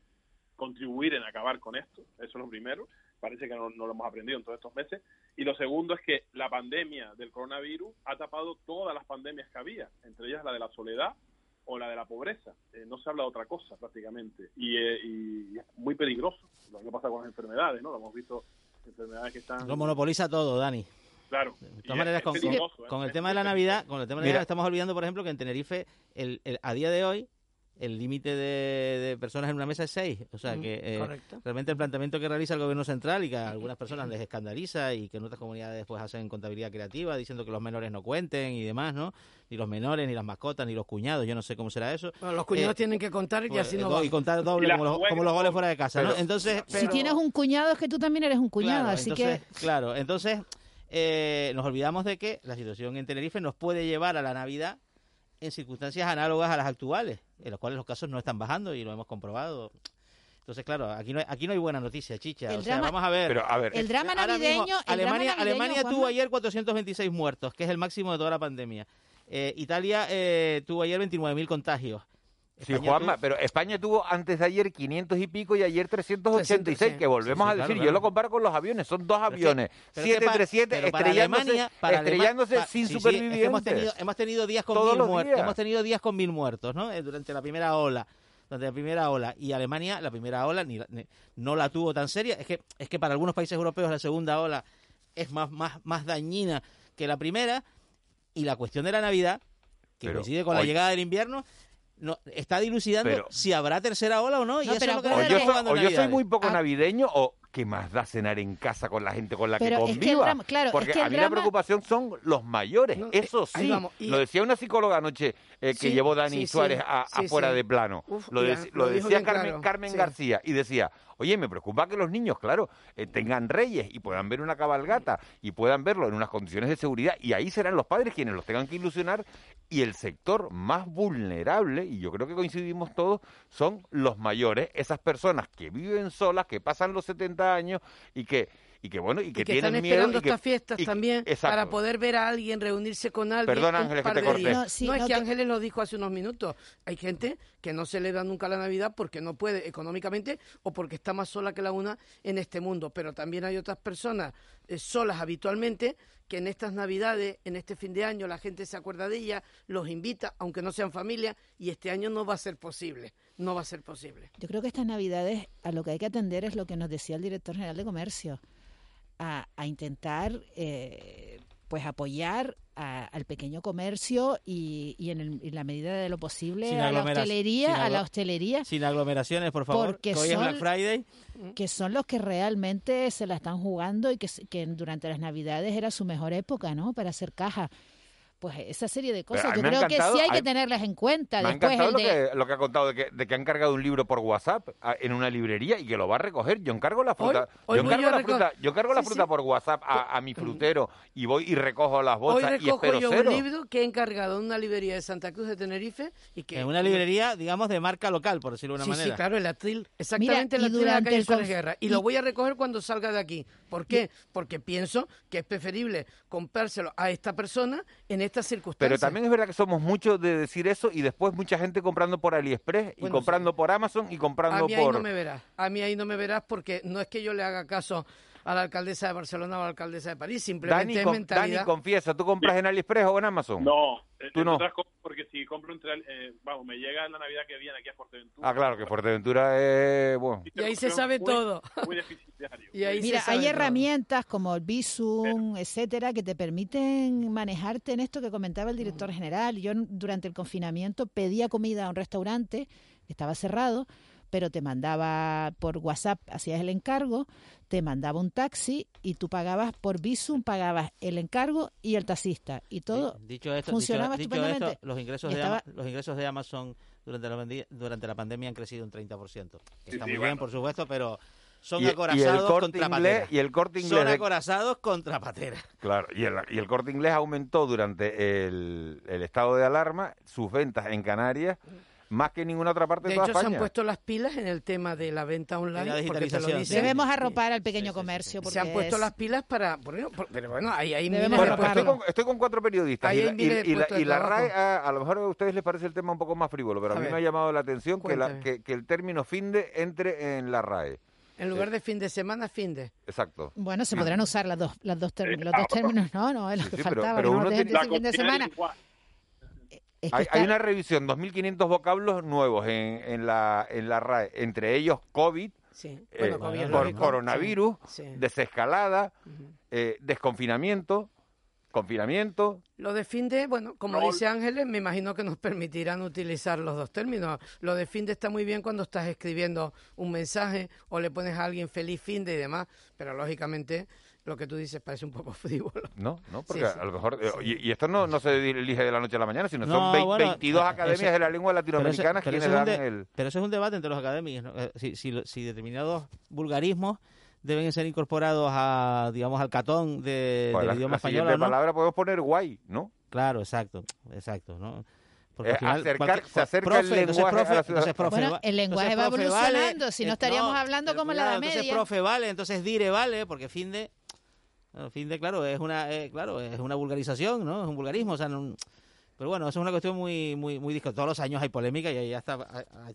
contribuir en acabar con esto, eso es lo primero parece que no, lo hemos aprendido en todos estos meses. Y lo segundo es que la pandemia del coronavirus ha tapado todas las pandemias que había, entre ellas la de la soledad o la de la pobreza. Eh, no se habla de otra cosa prácticamente. Y, eh, y, es muy peligroso lo que pasa con las enfermedades, ¿no? Lo hemos visto, enfermedades que están... Lo monopoliza todo, Dani. Claro. De todas maneras, con, con, el tema de la Navidad, con el tema de la Navidad estamos olvidando, por ejemplo, que en Tenerife, el, a día de hoy, el límite de, personas en una mesa es seis. O sea que eh, realmente el planteamiento que realiza el gobierno central y que a algunas personas les escandaliza y que en otras comunidades pues hacen contabilidad creativa diciendo que los menores no cuenten y demás, ¿no? Ni los menores, ni las mascotas, ni los cuñados, yo no sé cómo será eso. Bueno, los cuñados eh, tienen que contar y pues, así no Y contar doble como los, como los, goles fuera de casa, ¿no? Entonces... Si tienes un cuñado es que tú también eres un cuñado, así que... Claro, entonces... Eh, nos olvidamos de que la situación en Tenerife nos puede llevar a la Navidad en circunstancias análogas a las actuales, en las cuales los casos no están bajando y lo hemos comprobado. Entonces, claro, aquí no hay, aquí no hay buena noticia, chicha. o sea, vamos a ver. Pero, a ver el drama navideño. Alemania, Alemania tuvo ayer 426 muertos, que es el máximo de toda la pandemia. Eh, Italia eh, tuvo ayer 29.000 contagios. Sí, Juanma, pero España tuvo antes de ayer 500 y pico y ayer 386, que volvemos a decir, yo lo comparo con los aviones, son dos aviones, 737 estrellándose, estrellándose sin supervivientes. hemos, tenido, hemos tenido días con mil muertos, hemos tenido días con mil muertos, ¿no? Eh, durante la primera ola durante la primera ola. Y Alemania la primera ola ni, no la tuvo tan seria. Es que es que para algunos países europeos la segunda ola es más más más dañina que la primera. Y la cuestión de la Navidad que coincide con la llegada del invierno no, está dilucidando si habrá tercera ola o no. Y eso es lo que o, yo soy, o yo soy muy poco ah. navideño o que más da cenar en casa con la gente con la que conviva. Porque a mí la preocupación son los mayores. eso sí. Lo decía una psicóloga anoche eh, que llevó Dani Suárez afuera de plano. lo, decía Carmen, Carmen García y decía, Oye, me preocupa que los niños, claro, eh, tengan reyes y puedan ver una cabalgata y puedan verlo en unas condiciones de seguridad y ahí serán los padres quienes los tengan que ilusionar y el sector más vulnerable, y yo creo que coincidimos todos, son los mayores, esas personas que viven solas, que pasan los 70 años y que y que bueno y que, tienen están esperando estas fiestas también para poder ver a alguien reunirse con alguien Perdón, Ángeles, que te corté. No, es que Ángeles lo dijo hace unos minutos. Hay gente que no celebra nunca la Navidad porque no puede económicamente o porque está más sola que la una en este mundo. Pero también hay otras personas eh, solas habitualmente que en estas Navidades, en este fin de año, la gente se acuerda de ella, los invita, aunque no sean familia, y este año no va a ser posible, no va a ser posible. Yo creo que estas Navidades a lo que hay que atender es lo que nos decía el director general de Comercio a, intentar eh, pues apoyar al pequeño comercio y, en, la medida de lo posible a la hostelería, a la hostelería. Sin aglomeraciones, por favor. Porque hoy son, Friday. Que son los que realmente se la están jugando y que, que durante las Navidades era su mejor época, ¿no? Para hacer caja pues esa serie de cosas. Yo creo que sí hay que tenerlas en cuenta. Me ha Después encantado el lo, de... que, lo que ha contado de que, de que han cargado un libro por WhatsApp a- en una librería y que lo va a recoger. Yo encargo la fruta, Hoy- hoy yo encargo la fruta, yo cargo la Sí, fruta sí. por WhatsApp a, a mi frutero y voy y recojo las Hoy bolsas y recojo espero yo cero. un libro que he encargado en una librería de Santa Cruz de Tenerife y que... En una librería, digamos, de marca local, por decirlo de una Sí, manera. sí, claro, el atril, exactamente Mira, el y atril de la calle el Suárez Guerra. Y, y- lo voy a recoger cuando salga de aquí. ¿Por qué? Porque pienso que es preferible comprárselo a esta persona en estas circunstancias. Pero también es verdad que somos muchos de decir eso y después mucha gente comprando por AliExpress y comprando por Amazon y A comprando mí ahí por... no me verás. A mí ahí no me verás porque no es que yo le haga caso a la alcaldesa de Barcelona o a la alcaldesa de París, simplemente Dani, es mentalidad. Dani, confiesa, ¿tú compras en AliExpress o en Amazon? No, Tú no. porque si compro entre, eh, vamos, me llega la Navidad que viene aquí a Fuerteventura. Ah, claro, que Fuerteventura es... Bueno. Y ahí se sabe Muy- todo. Muy deficitario. Y ahí Mira, se sabe hay todo. herramientas como el Visum, etcétera, que te permiten manejarte en esto que comentaba el director general. Yo durante el confinamiento pedía comida a un restaurante que estaba cerrado, pero te mandaba por WhatsApp, hacías el encargo, te mandaba un taxi y tú pagabas por Visum, pagabas el encargo y el taxista y todo Dicho esto, funcionaba dicho, dicho estupendamente. esto, los ingresos, de estaba- Ama- los ingresos de Amazon durante la, durante la pandemia han crecido un 30%. que Sí, está sí, muy bueno. bien, por supuesto, pero son Y- y el acorazados Corte contra Inglés- patera. y el Corte Son Inglés de- acorazados contra patera. Claro, y el, y el corte inglés aumentó durante el, el estado de alarma sus ventas en Canarias más que en ninguna otra parte de, De toda hecho, se han puesto las pilas en el tema de la venta online. la porque te lo digitalización, dicen. Debemos arropar al pequeño comercio porque Se han puesto es- las pilas para... bueno, por- Pero bueno, ahí hay Debemos miles Bueno, estoy, con, estoy con cuatro periodistas Ahí y hay la, y- y la- y. RAE, a, a lo mejor a ustedes les parece el tema un poco más frívolo, pero a, A mí ver. me ha llamado la atención que, la- que, que el término finde entre en la RAE. En lugar de fin de semana, fin de. Exacto. Bueno, se podrán usar las dos, las dos términos, los dos términos, no, no, es lo que sí, faltaba, pero uno no tiene- decir fin de semana. Es que Hay, está- hay una revisión, 2.500 vocablos nuevos en, en, la, en la RAE, entre ellos COVID, Sí. eh, COVID coronavirus, Sí, sí. desescalada, eh, desconfinamiento, confinamiento. Lo de fin de, bueno, como dice Ángeles, me imagino que nos permitirán utilizar los dos términos. Lo de fin de está muy bien cuando estás escribiendo un mensaje o le pones a alguien feliz fin de y demás, pero lógicamente lo que tú dices parece un poco frívolo. No, no, porque Sí, sí. a lo mejor. eh, y, y esto no, no se elige de la noche a la mañana, sino No, son vei- bueno, 22 eh, academias eso- de la lengua latinoamericana pero quienes eso es un dan de- el. Pero eso es un debate entre los académicos. ¿no? Eh, Si, si, lo- si determinados vulgarismos deben ser incorporados a, digamos, al catón de, del la, idioma la español no. palabra podemos poner guay, ¿no? Claro, exacto, exacto, ¿no? Eh, acercar- se acerca profe, el entonces lenguaje profe, a la ciudad- entonces profe Bueno, el lenguaje entonces va vale, evolucionando, si no estaríamos hablando pero como en la Edad cuidado, Entonces Media. profe vale, entonces dire vale, porque fin de... bueno, fin de, claro, es una, eh, claro, es una vulgarización, ¿no? Es un vulgarismo, o sea, no- pero bueno, eso es una cuestión muy muy muy disco. Todos los años hay polémica y ahí ya está,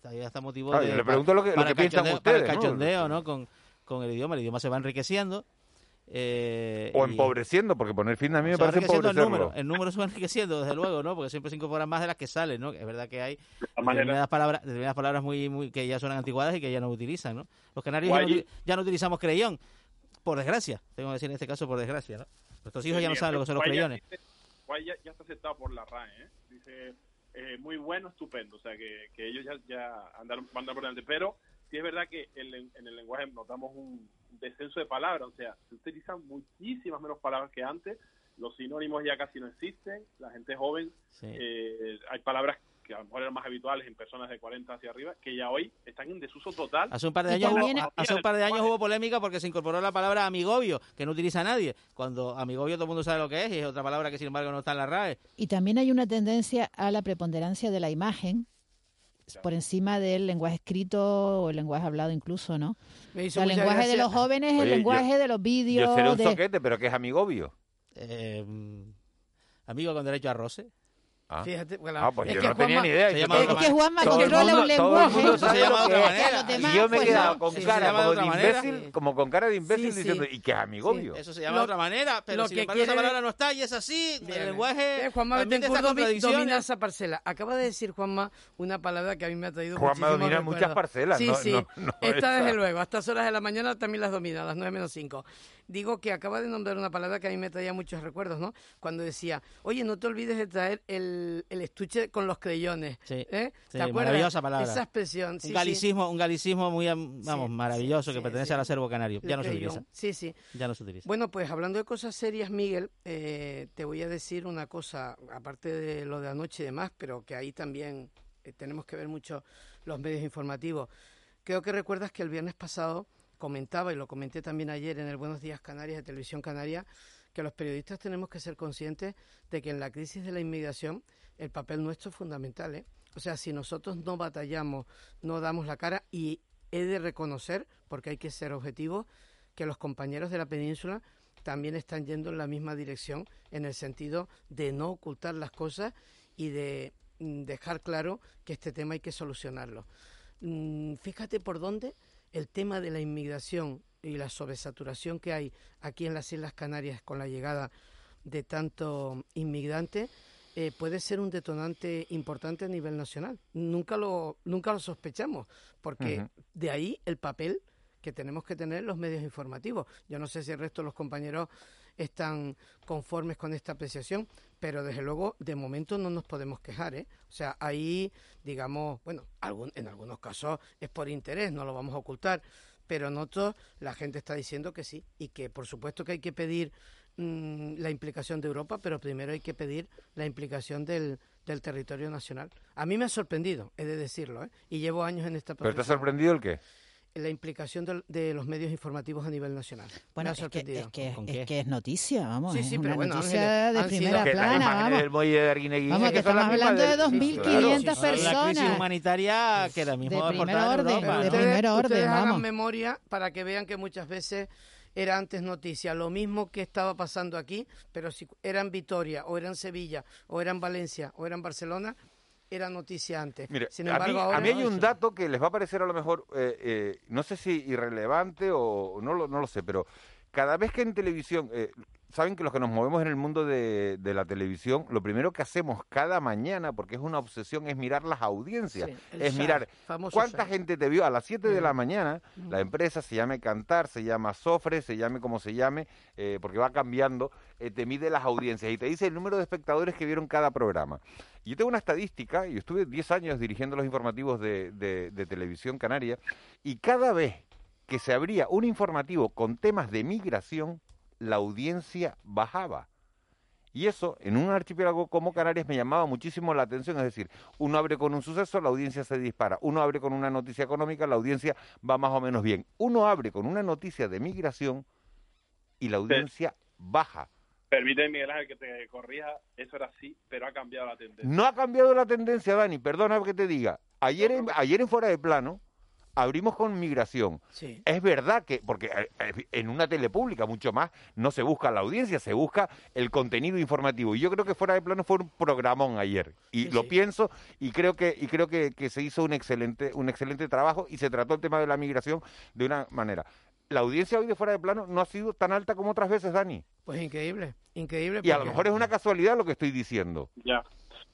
ahí ya está motivo Claro, de... yo le pregunto lo que- lo para que el piensan cachondeo- para el ustedes, ¿no? cachondeo, ¿no? Con, con el idioma, el idioma se va enriqueciendo. eh, O y- empobreciendo, porque poner fin a mí me parece enriqueciendo el empobrecerlo. número, el número se va enriqueciendo, desde luego, ¿no? Porque siempre se incorporan más de las que salen, ¿no? Es verdad que hay determinadas palabras, determinadas palabras muy, muy que ya suenan anticuadas y que ya no utilizan, ¿no? Los canarios ya no, ya no utilizamos creyón, por desgracia, tengo que decir en este caso por desgracia, ¿no? Nuestros hijos ya no saben lo que son los creyones. ya, ya está aceptado por la RAE, ¿eh? Dice, eh, muy bueno, estupendo, o sea, que, que ellos ya, ya andaron, andaron por delante, pero sí es verdad que en, el lenguaje notamos un descenso de palabras, o sea, se utilizan muchísimas menos palabras que antes, los sinónimos ya casi no existen, la gente joven, Sí. eh, hay palabras que a lo mejor eran más habituales en personas de 40 hacia arriba, que ya hoy están en desuso total. Hace un par de años, hubo, hace un par de años hubo polémica porque se incorporó la palabra amigobio, que no utiliza nadie. Cuando amigobio todo el mundo sabe lo que es y es otra palabra que sin embargo no está en la RAE. Y también hay una tendencia a la preponderancia de la imagen por encima del lenguaje escrito o el lenguaje hablado incluso, ¿no? Me O hizo sea, el lenguaje de los jóvenes Oye, el yo- lenguaje de los vídeos. Yo seré un de- soquete, pero que es amigobio. Eh, amigo con derecho a roce. Ah. Fíjate, bueno, Ah, pues es yo que no tenía Juanma- ni idea. se Yo llama todo- de otra Es que Juanma controla un todo el lenguaje. mundo Se sabe llama lo de que otra es. manera. Y yo me he pues, quedado con cara como de imbécil, como con cara de imbécil Sí, sí. diciendo, ¿y qué es amigobio? Eso se llama Lo- de otra manera, pero lo sin que embargo esa palabra no está y es así. Bien, el lenguaje eh, Juanma domina esa parcela. Acaba de decir Juanma una palabra que a mí me ha traído Juanma muchísimos domina muchas parcelas, Sí, sí. Esta desde luego. A estas horas de la mañana también las domina, a las 9 menos 5. Digo que acaba de nombrar una palabra que a mí me traía muchos recuerdos, ¿no? Cuando decía, oye, no te olvides de traer el, el, el estuche con los creyones. Sí, ¿eh? sí, ¿Te acuerdas? maravillosa palabra. Esa expresión. sí, un galicismo, un galicismo muy, am- vamos, maravilloso que pertenece al acervo canario. Ya no se utiliza. Sí, sí. Ya no se utiliza. Bueno, pues hablando de cosas serias, Miguel, eh, te voy a decir una cosa, aparte de lo de anoche y demás, pero que ahí también eh, tenemos que ver mucho los medios informativos. Creo que recuerdas que el viernes pasado comentaba, y lo comenté también ayer en el Buenos Días Canarias de Televisión Canaria, que los periodistas tenemos que ser conscientes de que en la crisis de la inmigración el papel nuestro es fundamental. ¿eh? O sea, si nosotros no batallamos, no damos la cara, y he de reconocer, porque hay que ser objetivos, que los compañeros de la península también están yendo en la misma dirección en el sentido de no ocultar las cosas y de mm, dejar claro que este tema hay que solucionarlo. Mm, Fíjate por dónde el tema de la inmigración y la sobresaturación que hay aquí en las Islas Canarias con la llegada de tanto inmigrante eh, puede ser un detonante importante a nivel nacional. Nunca lo, nunca lo sospechamos, porque de ahí el papel que tenemos que tener los medios informativos. Yo no sé si el resto de los compañeros están conformes con esta apreciación, pero desde luego de momento no nos podemos quejar, ¿eh? O sea, ahí, digamos, bueno, algún, en algunos casos es por interés, no lo vamos a ocultar, pero en otros la gente está diciendo que sí y que por supuesto que hay que pedir mm, la implicación de Europa, pero primero hay que pedir la implicación del, del territorio nacional. A mí me ha sorprendido, he de decirlo, ¿eh? y llevo años en esta ¿Pero te ha profesión. sorprendido el qué? La implicación del- de, los medios informativos a nivel nacional. Bueno, es que, es, que, es que es noticia, vamos. Sí, es sí, una pero bueno, noticia Ángeles, de primera plana, vamos. del muelle de Arguineguín, Vamos, es que estamos hablando de del- 2.500 Claro. La crisis personas. humanitaria que ahora mismo De es primer orden, Europa, de ¿no? primer orden, ustedes hagan vamos. memoria para que vean que muchas veces era antes noticia lo mismo que estaba pasando aquí, pero si era en Vitoria, o era en Sevilla, o era en Valencia, o era en Barcelona, era noticia antes. Mire, Sin a, embargo, mí, ahora a mí hay no. un dato que les va a parecer a lo mejor, eh, eh, no sé si irrelevante o no lo, no lo sé, pero cada vez que en televisión, eh, saben que los que nos movemos en el mundo de, de la televisión, lo primero que hacemos cada mañana, porque es una obsesión, es mirar las audiencias, Sí, es mirar cuánta gente te vio a las 7 de la Mm. mañana, la empresa se llame Cantar, se llama Sofre, se llame como se llame, eh, porque va cambiando, eh, te mide las audiencias y te dice el número de espectadores que vieron cada programa. Yo tengo una estadística, y estuve 10 años dirigiendo los informativos de, de- de televisión canaria, y cada vez que se abría un informativo con temas de migración, la audiencia bajaba. Y eso, en un archipiélago como Canarias, me llamaba muchísimo la atención. Es decir, uno abre con un suceso, la audiencia se dispara. Uno abre con una noticia económica, la audiencia va más o menos bien. Uno abre con una noticia de migración y la audiencia baja. Permíteme, Miguel Ángel, que te corrija. Eso era así, pero ha cambiado la tendencia. No ha cambiado la tendencia, Dani. Perdona que te diga. Ayer en, ayer en Fuera de Plano abrimos con migración. Sí. Es verdad que, porque eh, eh, en una tele pública mucho más, no se busca la audiencia, se busca el contenido informativo. Y yo creo que Fuera de Plano fue un programón ayer. Y Sí, lo sí. pienso y creo que y creo que, que se hizo un excelente un excelente trabajo y se trató el tema de la migración de una manera. La audiencia hoy de Fuera de Plano no ha sido tan alta como otras veces, Dani. Pues increíble, increíble. Y a lo mejor es una casualidad lo que estoy diciendo. Ya.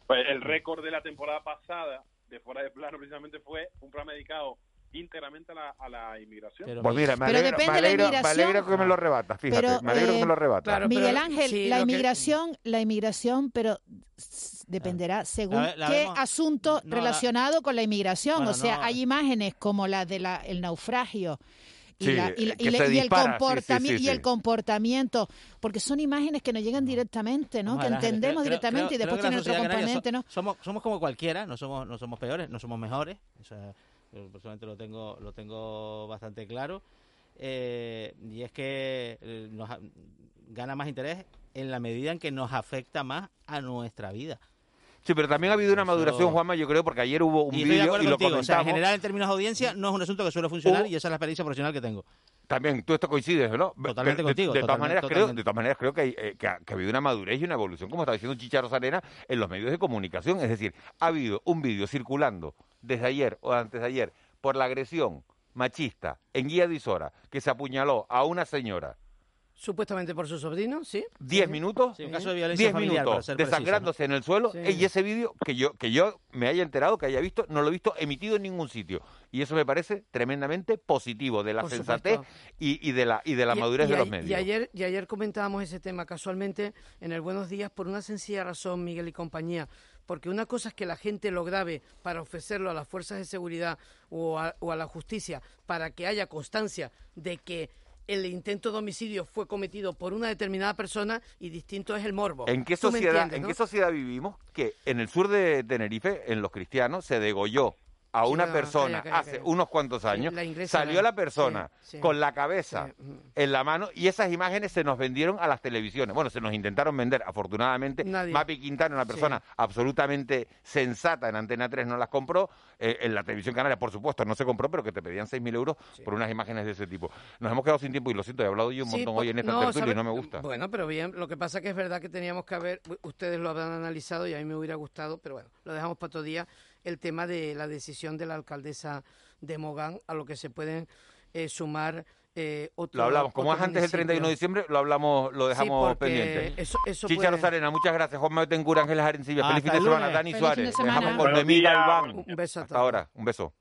Pues el récord de la temporada pasada de Fuera de Plano precisamente fue un programa dedicado íntegramente a la, a la inmigración. Pues mira, me Pero alegra, depende me de la me inmigración. alegra que me lo rebatas, fíjate, Pero, me alegro que eh, me lo rebatas. Miguel Ángel, sí, la que- inmigración, la inmigración, pero dependerá según La ve- la qué vemos- asunto no, la- relacionado con la inmigración. Bueno, o sea, no. hay imágenes como la de la el naufragio. Y, Sí, la- y la- que y el dispara, sí, sí, comportamiento y el comportamiento porque son imágenes que nos llegan directamente no que entendemos creo- directamente creo- y después tiene otro componente so- no somos somos como cualquiera no somos no somos peores no somos mejores o sea, yo personalmente lo tengo lo tengo bastante claro eh, y es que eh, nos ha- gana más interés en la medida en que nos afecta más a nuestra vida Sí, pero también ha habido una maduración, Juanma, yo creo, porque ayer hubo un y vídeo y lo contigo o sea, en comentamos. general en términos de audiencia no es un asunto que suele funcionar Hubo- y esa es la experiencia profesional que tengo También, tú esto coincides, ¿no? Totalmente de- contigo, De, todas totalmente, maneras, creo, de todas maneras, creo que, hay, eh, que, ha, que ha habido una madurez y una evolución, como está diciendo Chicharo Sarena, en los medios de comunicación. Es decir, ha habido un vídeo circulando desde ayer o antes de ayer por la agresión machista en Guía de Isora, que se apuñaló a una señora. Supuestamente por su sobrino, ¿sí? 10 minutos, Sí, un caso de violencia 10 familiar, para minutos preciso, desangrándose en el suelo Sí. y ese vídeo que yo que yo me haya enterado, que haya visto, no lo he visto emitido en ningún sitio. Y eso me parece tremendamente positivo de la Por sensatez y, y de la y de la Y- madurez y de los medios. Y ayer, y ayer comentábamos ese tema casualmente en el Buenos Días por una sencilla razón, Miguel y compañía, porque una cosa es que la gente lo grabe para ofrecerlo a las fuerzas de seguridad o a, o a la justicia para que haya constancia de que el intento de homicidio fue cometido por una determinada persona y distinto es el morbo. ¿En qué sociedad, en qué sociedad vivimos que en el sur de Tenerife, en los cristianos, se degolló a una no, persona calla, calla, hace calla. unos cuantos años, la salió la- persona sí, sí. con la cabeza mm. en la mano y esas imágenes se nos vendieron a las televisiones. Bueno, se nos intentaron vender, afortunadamente. Nadie. Mapi Quintana, una persona absolutamente sensata en Antena 3, no las compró. Eh, en la televisión canaria, por supuesto, no se compró, pero que te pedían 6.000 euros por unas imágenes de ese tipo. Nos hemos quedado sin tiempo y lo siento, he hablado yo un montón hoy en esta no, tertulia y no me gusta. Bueno, pero bien, lo que pasa que es verdad que teníamos que haber, ustedes lo habrán analizado y a mí me hubiera gustado, pero bueno, lo dejamos para otro día, el tema de la decisión de la alcaldesa de Mogán, a lo que se pueden eh, sumar eh, otros Lo hablamos, como es antes del 31 de diciembre, lo hablamos, lo dejamos pendiente. eso- eso Chicha puede- Rosarena, muchas gracias. Juan Betancourt, Ángeles Arencibia. Feliz fin de semana. Dani Feliz Suárez. Dejamos con días. Albán. Un beso a Hasta todos. ahora. Un beso.